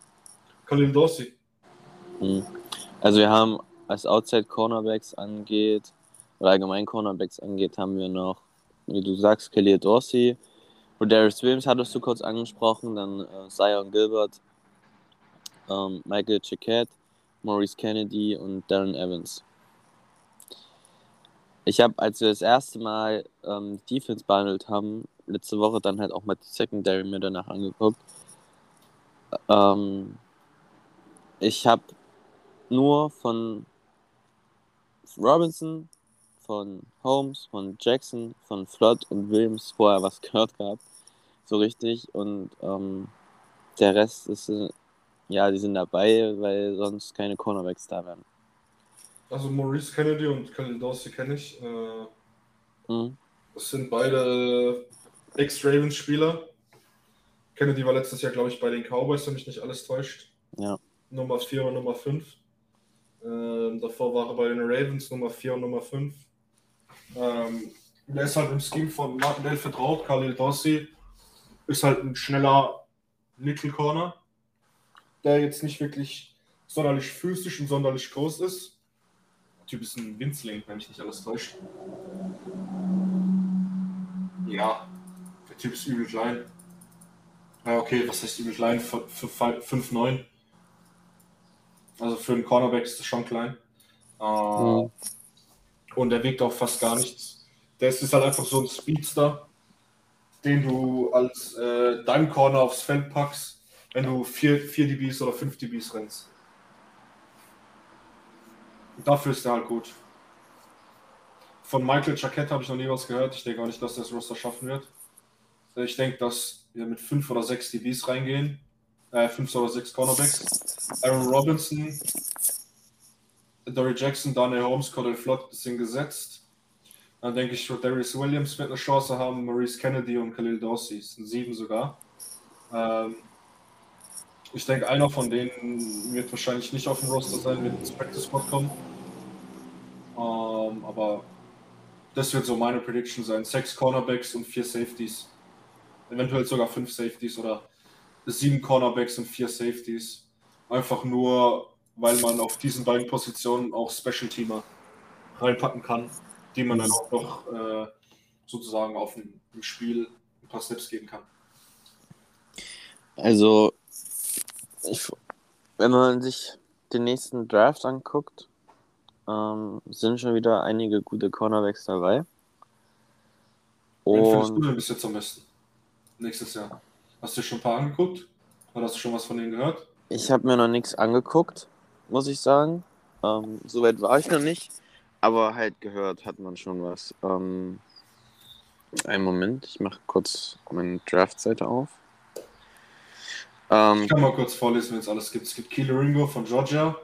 Khalil Dorsey. Mhm. Also wir haben, was Outside Cornerbacks angeht, oder allgemein Cornerbacks angeht, haben wir noch, wie du sagst, Kelly Dorsey, Rodarius Williams hattest du kurz angesprochen, dann äh, Zion Gilbert, ähm, Michael Chiquette, Maurice Kennedy und Darren Evans. Ich habe, als wir das erste Mal ähm, Defense behandelt haben, letzte Woche dann halt auch mal die Secondary mir danach angeguckt. Ähm, ich habe nur von Robinson, von Holmes, von Jackson, von Flood und Williams vorher was (laughs) gehört gehabt. so richtig. Und ähm, der Rest ist, äh, ja, die sind dabei, weil sonst keine Cornerbacks da wären. Also Maurice Kennedy und Khalil Dawson kenne ich. Äh, Mhm. das sind beide Ex-Ravens-Spieler. Kennedy war letztes Jahr, glaube ich, bei den Cowboys, wenn mich nicht alles täuscht. Ja. Nummer 4 und Nummer 5. Ähm, davor war er bei den Ravens, Nummer 4 und Nummer 5. Ähm, der ist halt im Scheme von Martindale vertraut. Khalil Dossi ist halt ein schneller Nickel Corner, der jetzt nicht wirklich sonderlich physisch und sonderlich groß ist. Typ ist ein Winzling, wenn mich nicht alles täuscht. Ja, der Typ ist übel klein. Ja, okay, was heißt übel klein? 5'9. Also für einen Cornerback ist das schon klein. Äh, Mhm. Und der wiegt auch fast gar nichts. Der ist halt einfach so ein Speedster, den du als äh, dein Corner aufs Feld packst, wenn du 4, 4 dBs oder 5 dBs rennst. Dafür ist der halt gut. Von Michael Jaquette habe ich noch nie was gehört. Ich denke auch nicht, dass er das Roster schaffen wird. Ich denke, dass wir mit 5 oder 6 DBs reingehen. Äh, 5 oder 6 Cornerbacks. Aaron Robinson, Dory Jackson, Daniel Holmes, Cordell Flott sind gesetzt. Dann denke ich, Darius Williams wird eine Chance haben, Maurice Kennedy und Khalil Dorsey. Sind sieben sogar. Ähm, ich denke, einer von denen wird wahrscheinlich nicht auf dem Roster sein, wird ins Practice Squad kommen. Ähm, aber das wird so meine Prediction sein. Sechs Cornerbacks und vier Safeties. Eventuell sogar fünf Safeties oder sieben Cornerbacks und vier Safeties. Einfach nur, weil man auf diesen beiden Positionen auch Special Teamer reinpacken kann, die man dann auch noch äh, sozusagen auf dem, Spiel ein paar Steps geben kann. Also, ich, wenn man sich den nächsten Draft anguckt, ähm, sind schon wieder einige gute Cornerbacks dabei. Wen findest du Und denn bis jetzt am besten? Nächstes Jahr. Hast du dir schon ein paar angeguckt? Oder hast du schon was von denen gehört? ich habe mir noch nichts angeguckt, muss ich sagen. Ähm, Soweit war ich noch nicht, aber halt gehört hat man schon was. Ähm, einen Moment, ich mache kurz meine Draft-Seite auf. Ähm, Ich kann mal kurz vorlesen, wenn es alles gibt. Es gibt Keely Ringo von Georgia.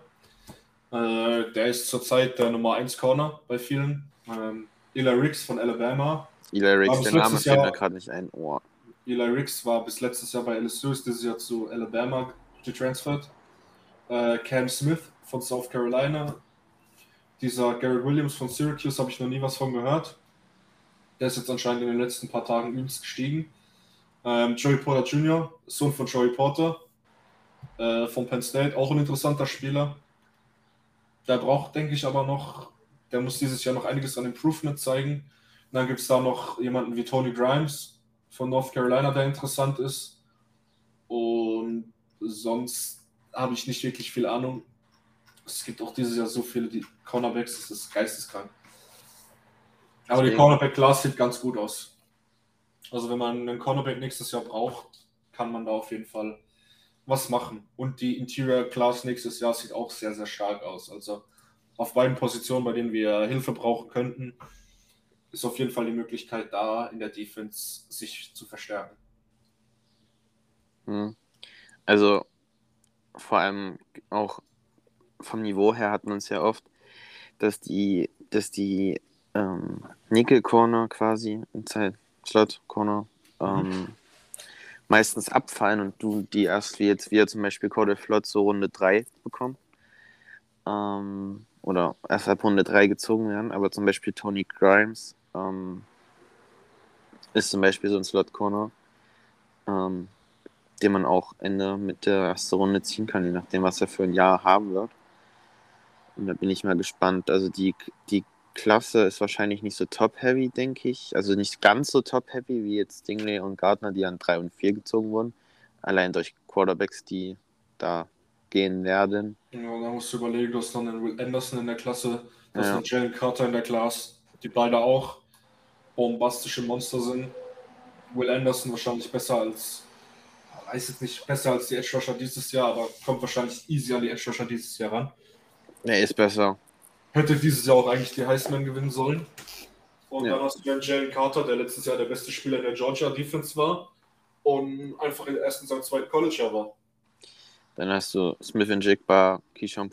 Äh, der ist zurzeit der Nummer 1 Corner bei vielen. Ähm, Eli Ricks von Alabama. Eli Riggs, Aber der Name fällt mir gerade nicht ein. Oh. Eli Ricks war bis letztes Jahr bei LSU, ist dieses Jahr zu Alabama getransfert. Äh, Cam Smith von South Carolina. Dieser Garrett Williams von Syracuse habe ich noch nie was von gehört. Der ist jetzt anscheinend in den letzten paar Tagen übelst gestiegen. Ähm, Joey Porter Jr., Sohn von Joey Porter äh, von Penn State, auch ein interessanter Spieler. Der braucht, denke ich, aber noch, der muss dieses Jahr noch einiges an Improvement zeigen. Und dann gibt es da noch jemanden wie Tony Grimes von North Carolina, der interessant ist. Und sonst habe ich nicht wirklich viel Ahnung. Es gibt auch dieses Jahr so viele die Cornerbacks, das ist geisteskrank. Aber die Deswegen- Cornerback-Class sieht ganz gut aus. Also wenn man einen Cornerback nächstes Jahr braucht, kann man da auf jeden Fall was machen. Und die Interior Class nächstes Jahr sieht auch sehr, sehr stark aus. Also auf beiden Positionen, bei denen wir Hilfe brauchen könnten, ist auf jeden Fall die Möglichkeit da, in der Defense sich zu verstärken. Hm. Also vor allem auch vom Niveau her hat man es ja oft, dass die, dass die ähm, Nickel Corner quasi, Inside Slot Corner, ähm, meistens abfallen und du die erst wie jetzt wieder zum Beispiel Cordell Flott so Runde 3 bekommen. Ähm, oder erst ab Runde 3 gezogen werden, aber zum Beispiel Tony Grimes ähm, ist zum Beispiel so ein Slot Corner. Ähm, den man auch Ende mit der ersten Runde ziehen kann, je nachdem, was er für ein Jahr haben wird. Und da bin ich mal gespannt. Also die, die Klasse ist wahrscheinlich nicht so top-heavy, denke ich. Also nicht ganz so top-heavy wie jetzt Stingley und Gardner, die an 3 und 4 gezogen wurden. Allein durch Quarterbacks, die da gehen werden. Ja, da musst du überlegen, noch einen Will Anderson in der Klasse, du hast Ja. noch Jalen Carter in der Klasse, die beide auch bombastische Monster sind. Will Anderson wahrscheinlich besser als, weiß jetzt nicht, besser als die Edge Rusher dieses Jahr, aber kommt wahrscheinlich easy an die Edge Rusher dieses Jahr ran. Er ist besser. Hätte dieses Jahr auch eigentlich die Heisman gewinnen sollen. Und Ja. dann hast du dann Jalen Carter, der letztes Jahr der beste Spieler in der Georgia Defense war. und einfach in ersten seinem zweiten College-Jahr war. Dann hast du Smith and Jigba, Keyshawn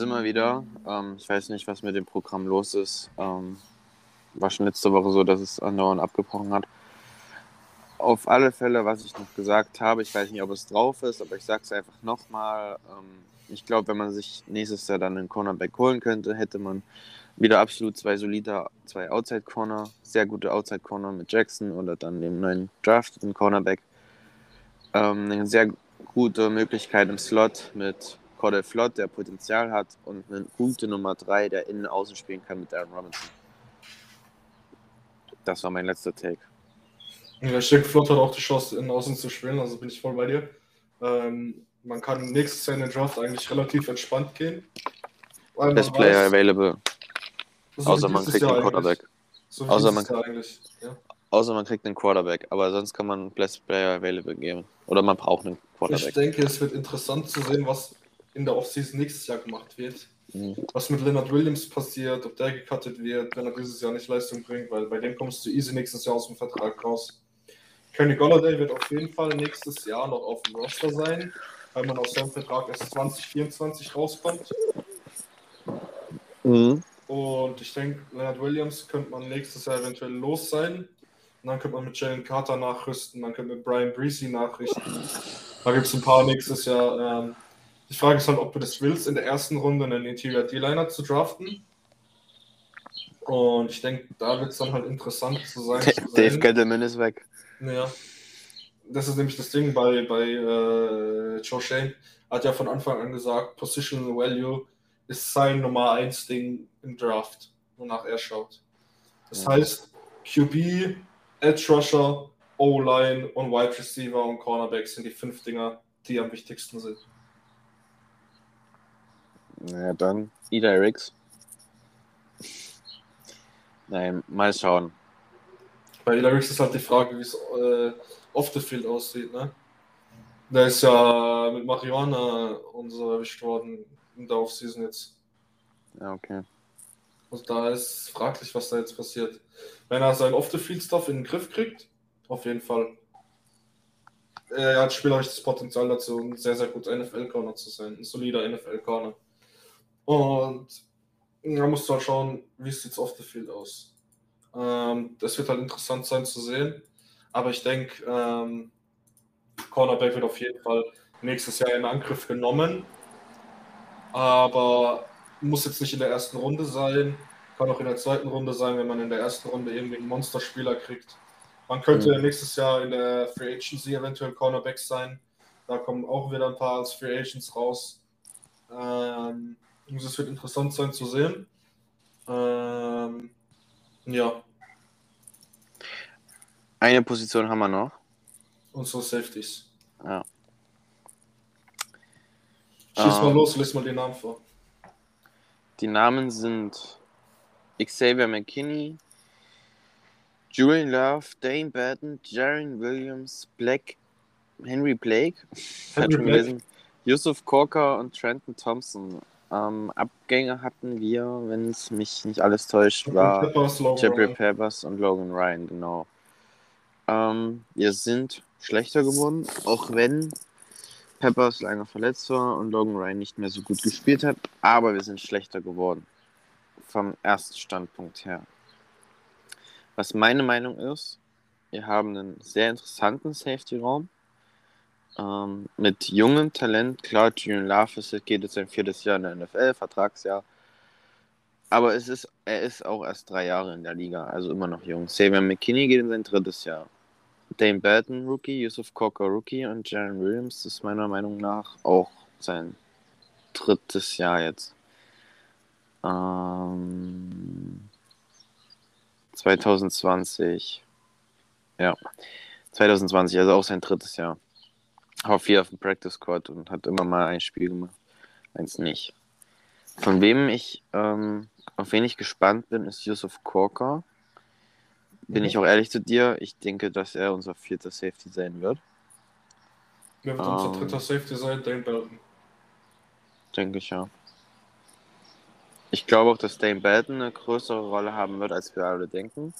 sind wir wieder. Ähm, ich weiß nicht, was mit dem Programm los ist. Ähm, war schon letzte Woche so, dass es andauernd abgebrochen hat. Auf alle Fälle, was ich noch gesagt habe, ich weiß nicht, ob es drauf ist, aber ich sage es einfach nochmal. Ähm, ich glaube, wenn man sich nächstes Jahr dann einen Cornerback holen könnte, hätte man wieder absolut zwei solide, zwei Outside-Corner, sehr gute Outside-Corner mit Jackson oder dann dem neuen drafteten Cornerback. Ähm, eine sehr gute Möglichkeit im Slot mit Cordell Flott, der Potenzial hat und eine gute Nummer 3, der innen außen spielen kann mit Aaron Robinson. Das war mein letzter Take. Ja, ich denke, Flott hat auch die Chance, innen außen zu spielen, also bin ich voll bei dir. Ähm, man kann nächstes Jahr in den Draft eigentlich relativ entspannt gehen. Best Player available. So außer man kriegt Jahr einen Quarterback. So außer, man, ja. außer man kriegt einen Quarterback, aber sonst kann man Best Player available geben. Oder man braucht einen Quarterback. Ich denke, es wird interessant zu sehen, was in der Offseason nächstes Jahr gemacht wird. Mhm. Was mit Leonard Williams passiert, ob der gecuttet wird, wenn er dieses Jahr nicht Leistung bringt, weil bei dem kommst du easy nächstes Jahr aus dem Vertrag raus. Kenny Golladay wird auf jeden Fall nächstes Jahr noch auf dem Roster sein, weil man aus seinem Vertrag erst 2024 rauskommt. Mhm. Und ich denke, Leonard Williams könnte man nächstes Jahr eventuell los sein. Und dann könnte man mit Jalen Carter nachrüsten, dann könnte man mit Brian Breesy nachrichten. Da gibt es ein paar nächstes Jahr. Ähm, die Frage ist halt, ob du das willst, in der ersten Runde einen Interior D-Liner zu draften. Und ich denke, da wird es dann halt interessant zu sein. Zu (laughs) Dave Gettleman ist weg. Ja. Das ist nämlich das Ding bei, bei äh, Joe Shane. Hat ja von Anfang an gesagt, Positional Value ist sein Nummer 1 Ding im Draft, wonach er schaut. Das ja. heißt, QB, Edge Rusher, O-Line und Wide Receiver und Cornerback sind die fünf Dinger, die am wichtigsten sind. Naja, dann Ida Ricks. Nein, mal schauen. Bei Ida Ricks ist halt die Frage, wie es äh, off the field aussieht, ne? Der ist ja mit Marihuana und so erwischt worden in der Offseason jetzt. Ja, okay. Also da ist fraglich, was da jetzt passiert. Wenn er seinen Off-the-Field-Stuff in den Griff kriegt, auf jeden Fall. Er hat spielerisch das Potenzial dazu, ein sehr, sehr guter NFL-Corner zu sein. Ein solider NFL-Corner. Und da musst du halt schauen, wie sieht es auf the field aus. Ähm, das wird halt interessant sein zu sehen. Aber ich denke, ähm, Cornerback wird auf jeden Fall nächstes Jahr in Angriff genommen. Aber muss jetzt nicht in der ersten Runde sein. Kann auch in der zweiten Runde sein, wenn man in der ersten Runde irgendwie einen Monsterspieler kriegt. Man könnte mhm. nächstes Jahr in der Free Agency eventuell Cornerback sein. Da kommen auch wieder ein paar als Free Agents raus. Ähm, also es wird interessant sein zu sehen. Ähm, ja. Eine Position haben wir noch. Unsere Safeties. Ja. Schieß um, mal ähm. los, lese mal die Namen vor. Die Namen sind Xavier McKinney, Julian Love, Dane Batten, Jaron Williams, Black, Henry Blake, Henry Blake. Yusuf Corker und Trenton Thompson. Ähm, Abgänge hatten wir, wenn es mich nicht alles täuscht, war Jeffrey Peppers und Logan Ryan, genau. Ähm, wir sind schlechter geworden, auch wenn Peppers lange verletzt war und Logan Ryan nicht mehr so gut gespielt hat, aber wir sind schlechter geworden. vom ersten Standpunkt her. Was meine Meinung ist, wir haben einen sehr interessanten Safety-Raum. Ähm, mit jungem Talent, klar, Julian Love geht jetzt sein viertes Jahr in der NFL, Vertragsjahr. Aber es ist, er ist auch erst drei Jahre in der Liga, also immer noch jung. Xavier McKinney geht in sein drittes Jahr. Dane Belton, Rookie, Yusuf Cocker, Rookie und Jaron Williams ist meiner Meinung nach auch sein drittes Jahr jetzt. Ähm, 2020. Ja. 2020, also auch sein drittes Jahr. Auf vier auf dem Practice Squad und hat immer mal ein Spiel gemacht. Eins nicht. Von wem ich, ähm, auf wen ich gespannt bin, ist Yusuf Korka. Bin ich auch ehrlich zu dir, ich denke, dass er unser vierter Safety sein wird. Wer wird unser dritter Safety sein? Dane Belton. Denke ich ja. Ich glaube auch, dass Dane Belton eine größere Rolle haben wird, als wir alle denken.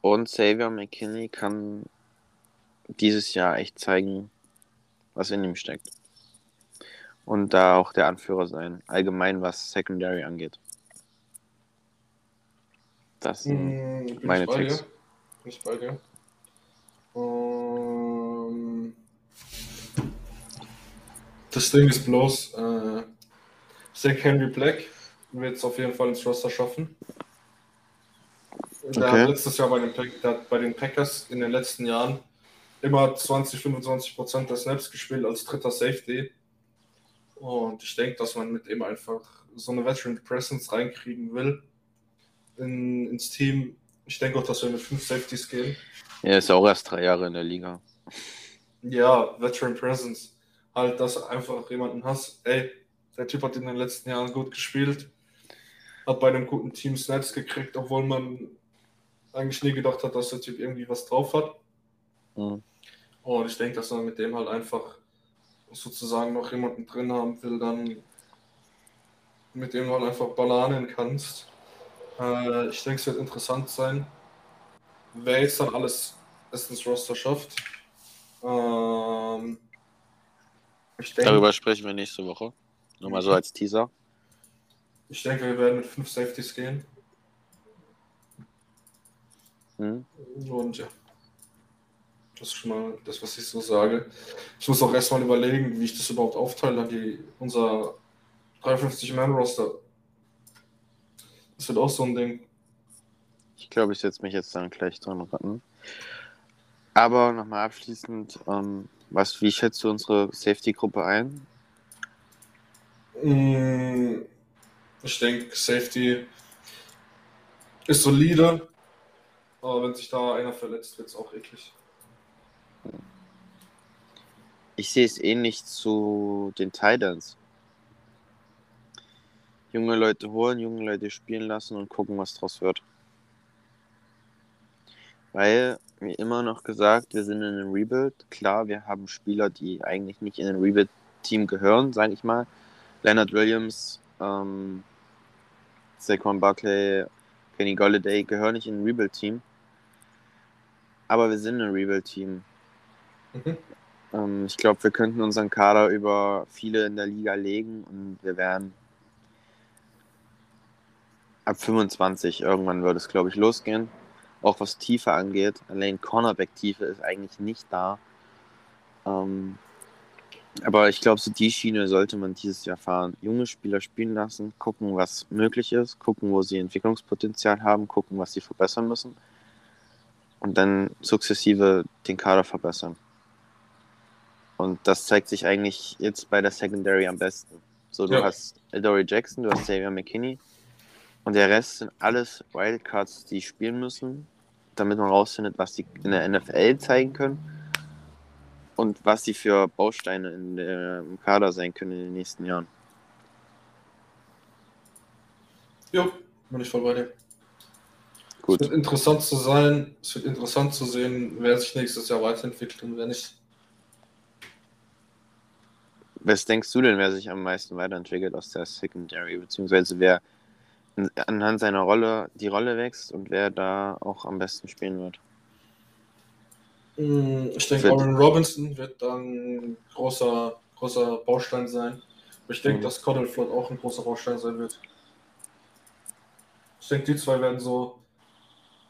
Und Xavier McKinney kann dieses Jahr echt zeigen, was in ihm steckt. Und da auch der Anführer sein, allgemein was Secondary angeht. Das sind Hm, meine. Bin ich bei dir? Ähm, das Ding ist bloß, äh, Zach Henry Black wird es auf jeden Fall ins Roster schaffen. Der Okay. hat letztes Jahr bei den, bei den Packers in den letzten Jahren immer 20, 25 Prozent der Snaps gespielt als dritter Safety. Und ich denke, dass man mit ihm einfach so eine Veteran Presence reinkriegen will in, ins Team. Ich denke auch, dass wir mit fünf Safeties gehen. Er ist ja auch erst drei Jahre in der Liga. Ja, Veteran Presence. Halt, dass du einfach jemanden hast, ey, der Typ hat in den letzten Jahren gut gespielt, hat bei einem guten Team Snaps gekriegt, obwohl man eigentlich nie gedacht hat, dass der Typ irgendwie was drauf hat. Mhm. Und ich denke, dass man mit dem halt einfach sozusagen noch jemanden drin haben will, dann mit dem halt einfach ballanen kannst. Äh, ich denke, es wird interessant sein, wer jetzt dann alles es ins Roster schafft. Ähm, ich, denke, Darüber sprechen wir nächste Woche. Nur mal so als Teaser. ich denke, wir werden mit fünf Safeties gehen. Mhm. Und ja. Das ist schon mal das, was ich so sage. Ich muss auch erstmal überlegen, wie ich das überhaupt aufteile die, unser 53-Man-Roster. Das wird auch so ein Ding. Ich glaube, ich setze mich jetzt dann gleich dran ran. Aber nochmal abschließend, ähm, was, wie schätzt du unsere Safety-Gruppe ein? Mm, Ich denke, Safety ist solide. Aber wenn sich da einer verletzt, wird es auch eklig. Ich sehe es ähnlich zu den Titans. Junge Leute holen, junge Leute spielen lassen und gucken, was draus wird. Weil, wie immer noch gesagt, wir sind in einem Rebuild. Klar, wir haben Spieler, die eigentlich nicht in ein Rebuild-Team gehören, sage ich mal. Leonard Williams, ähm, Saquon Barkley, Kenny Golladay gehören nicht in ein Rebuild-Team. Aber wir sind ein Rebuild-Team. Mhm. Ähm, ich glaube, wir könnten unseren Kader über viele in der Liga legen und wir wären ab 25 irgendwann würde es, glaube ich, losgehen. Auch was Tiefe angeht. Allein Cornerback-Tiefe ist eigentlich nicht da. Ähm, aber ich glaube, so die Schiene sollte man dieses Jahr fahren. Junge Spieler spielen lassen, gucken, was möglich ist, gucken, wo sie Entwicklungspotenzial haben, gucken, was sie verbessern müssen. Und dann sukzessive den Kader verbessern. Und das zeigt sich eigentlich jetzt bei der Secondary am besten. So, du Ja. hast Dory Jackson, du hast Xavier McKinney und der Rest sind alles Wildcards, die spielen müssen, damit man rausfindet, was die in der NFL zeigen können und was sie für Bausteine in der, im Kader sein können in den nächsten Jahren. Jo, bin ich voll bei dir. Gut. Es wird interessant zu sein, es wird interessant zu sehen, wer sich nächstes Jahr weiterentwickelt und wer nicht. Was denkst du denn, wer sich am meisten weiterentwickelt aus der Secondary, beziehungsweise wer anhand seiner Rolle die Rolle wächst und wer da auch am besten spielen wird? Mm, Ich denke, Aaron Robinson wird dann großer, großer Baustein sein. Ich denke, Mhm. dass Coddleflot auch ein großer Baustein sein wird. Ich denke, die zwei werden so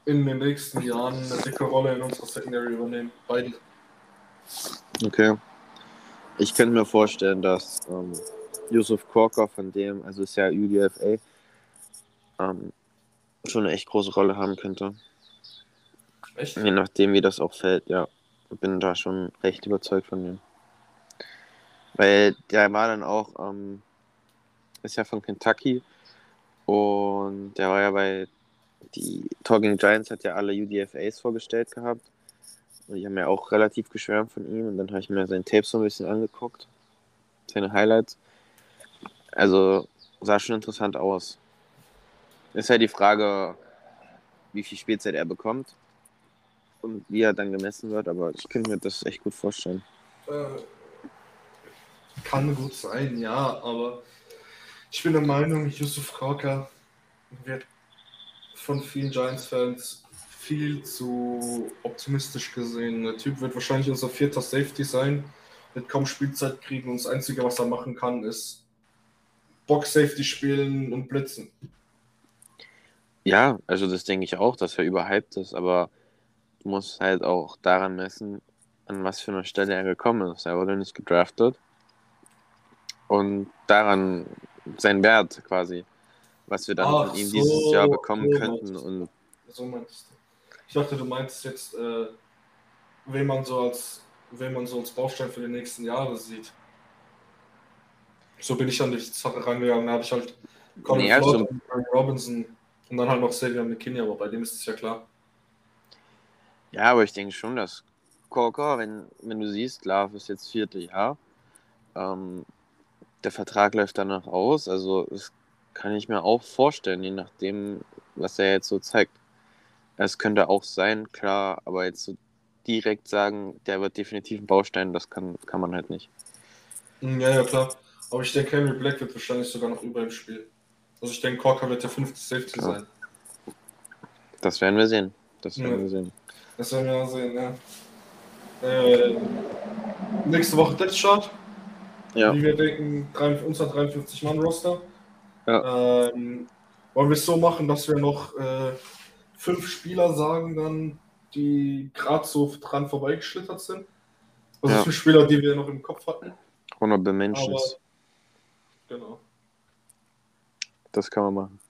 in den nächsten Jahren eine dicke Rolle in unserer Secondary übernehmen. Beide. Okay. Ich könnte mir vorstellen, dass ähm, Yusuf Korker von dem, also ist ja UDFA, ähm, schon eine echt große Rolle haben könnte. Echt? Je nachdem, wie das auch fällt, ja. Bin da schon recht überzeugt von ihm. Weil der war dann auch, ähm, ist ja von Kentucky und der war ja bei, die Talking Giants hat ja alle UDFAs vorgestellt gehabt. Und ich habe mir auch relativ geschwärmt von ihm und dann habe ich mir sein Tape so ein bisschen angeguckt. Seine Highlights. Also sah schon interessant aus. Ist halt die Frage, wie viel Spielzeit er bekommt und wie er dann gemessen wird, aber ich könnte mir das echt gut vorstellen. Äh, kann gut sein, ja, aber ich bin der Meinung, Yusuf Korka wird von vielen Giants-Fans viel zu optimistisch gesehen. Der Typ wird wahrscheinlich unser vierter Safety sein, wird kaum Spielzeit kriegen und das Einzige, was er machen kann, ist Box-Safety spielen und blitzen. Ja, also das denke ich auch, dass er überhyped ist, aber du musst halt auch daran messen, an was für einer Stelle er gekommen ist. Er wurde nicht gedraftet. Und daran sein Wert quasi, was wir dann Ach von ihm so, dieses Jahr bekommen so könnten. meinst. Und So meintest du. Ich dachte, du meinst jetzt, äh, wen man so als wen man so als Baustein für die nächsten Jahre sieht. So bin ich an die Sache rangegangen. Da habe ich halt Colin Nee, also- und Robinson und dann halt noch Xavier McKinney, aber bei dem ist es ja klar. ja, aber ich denke schon, dass Corker, wenn, wenn du siehst, klar, ist jetzt vierte Jahr, ähm, der Vertrag läuft danach aus. Also das kann ich mir auch vorstellen, je nachdem, was er jetzt so zeigt. Es könnte auch sein, klar, aber jetzt so direkt sagen, der wird definitiv ein Baustein, das kann, kann man halt nicht. Hm, Ja, ja, klar. Aber ich denke, Henry Black wird wahrscheinlich sogar noch über im Spiel. Also ich denke, Corker wird der fünfte Safety Ja. sein. Das werden wir sehen. Das werden Ja. wir sehen. Das werden wir mal sehen, ja. Äh, nächste Woche Death Chart. Ja. Wie wir denken, unser 53-Mann-Roster. Ja. Ähm, wollen wir es so machen, dass wir noch äh, fünf Spieler sagen, dann, die gerade so dran vorbeigeschlittert sind? Also Ja. fünf Spieler, die wir noch im Kopf hatten. Honorable Mentions, Genau. das kann man machen.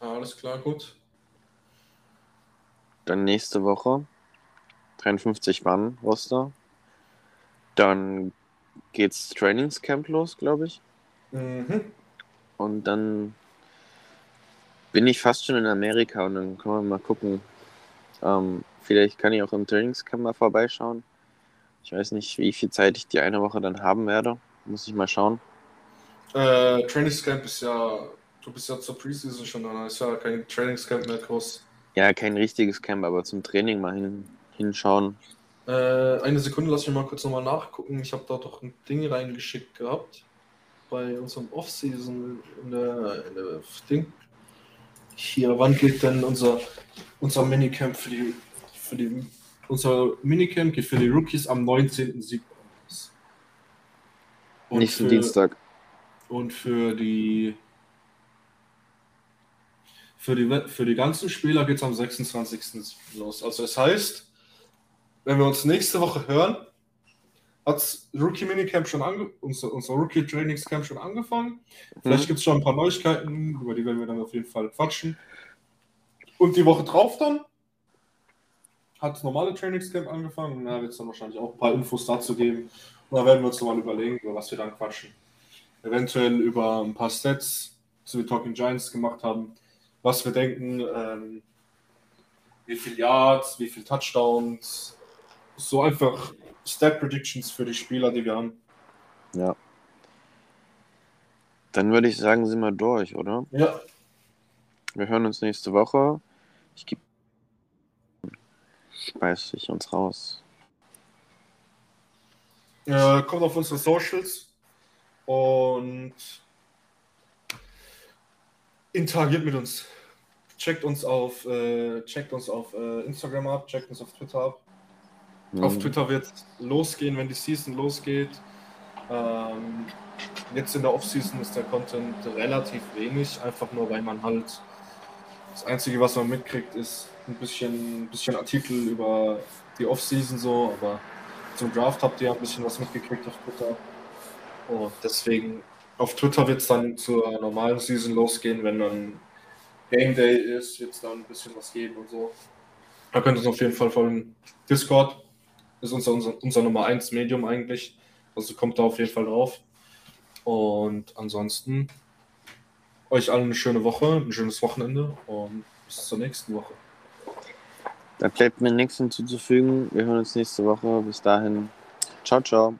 Alles klar, gut. Dann nächste Woche 53 Mann Roster. Dann geht's Trainingscamp los, glaube ich. Mhm. Und dann bin ich fast schon in Amerika und dann können wir mal gucken. Ähm, vielleicht kann ich auch im Trainingscamp mal vorbeischauen. Ich weiß nicht, wie viel Zeit ich die eine Woche dann haben werde. Muss ich mal schauen. Äh, Trainingscamp ist ja, du bist ja zur Preseason schon da, ist ja kein Trainingscamp mehr groß. Ja, kein richtiges Camp, aber zum Training mal hin, hinschauen. Äh, eine Sekunde, lass mich mal kurz nochmal nachgucken. Ich habe da doch ein Ding reingeschickt gehabt. Bei unserem Off-Season in der, in der Ding. Hier, wann geht denn unser, unser Minicamp für die, für die. Unser Minicamp geht für die Rookies am 19.07. los. Und Nächsten für- Dienstag. Und für die. Für die, für die ganzen Spieler geht es am 26. los. Also es heißt, wenn wir uns nächste Woche hören, hat Rookie Minicamp schon ange unser, unser Rookie Trainingscamp schon angefangen. Vielleicht Mhm. gibt es schon ein paar Neuigkeiten, über die werden wir dann auf jeden Fall quatschen. Und die Woche drauf dann hat das normale Trainingscamp angefangen. Da wird es dann wahrscheinlich auch ein paar Infos dazu geben. Und da werden wir uns nochmal überlegen, über was wir dann quatschen. Eventuell über ein paar Stats, so wie Talking Giants gemacht haben, was wir denken, ähm, wie viel Yards, wie viel Touchdowns, so einfach Stat Predictions für die Spieler, die wir haben. Ja. Dann würde ich sagen, sind wir durch, oder? Ja, Wir hören uns nächste Woche. Ich gebe. Speis ich uns raus. äh, kommt auf unsere Socials und interagiert mit uns. Checkt uns auf, äh, checkt uns auf äh, Instagram ab, checkt uns auf Twitter ab. Auf Mhm. Twitter wird losgehen, wenn die Season losgeht. Ähm, jetzt in der Offseason ist der Content relativ wenig, einfach nur weil man halt das Einzige, was man mitkriegt, ist ein bisschen, ein bisschen Artikel über die Offseason so, aber zum Draft habt ihr ein bisschen was mitgekriegt auf Twitter. Und deswegen auf Twitter wird es dann zur normalen Season losgehen, wenn dann Game Day ist, wird es da ein bisschen was geben und so. Da könnt ihr uns auf jeden Fall folgen. Discord ist unser, unser, unser Nummer 1 Medium eigentlich. Also kommt da auf jeden Fall drauf. Und ansonsten euch allen eine schöne Woche, ein schönes Wochenende und bis zur nächsten Woche. Da bleibt mir nichts hinzuzufügen. Wir hören uns nächste Woche. Bis dahin. Ciao, ciao.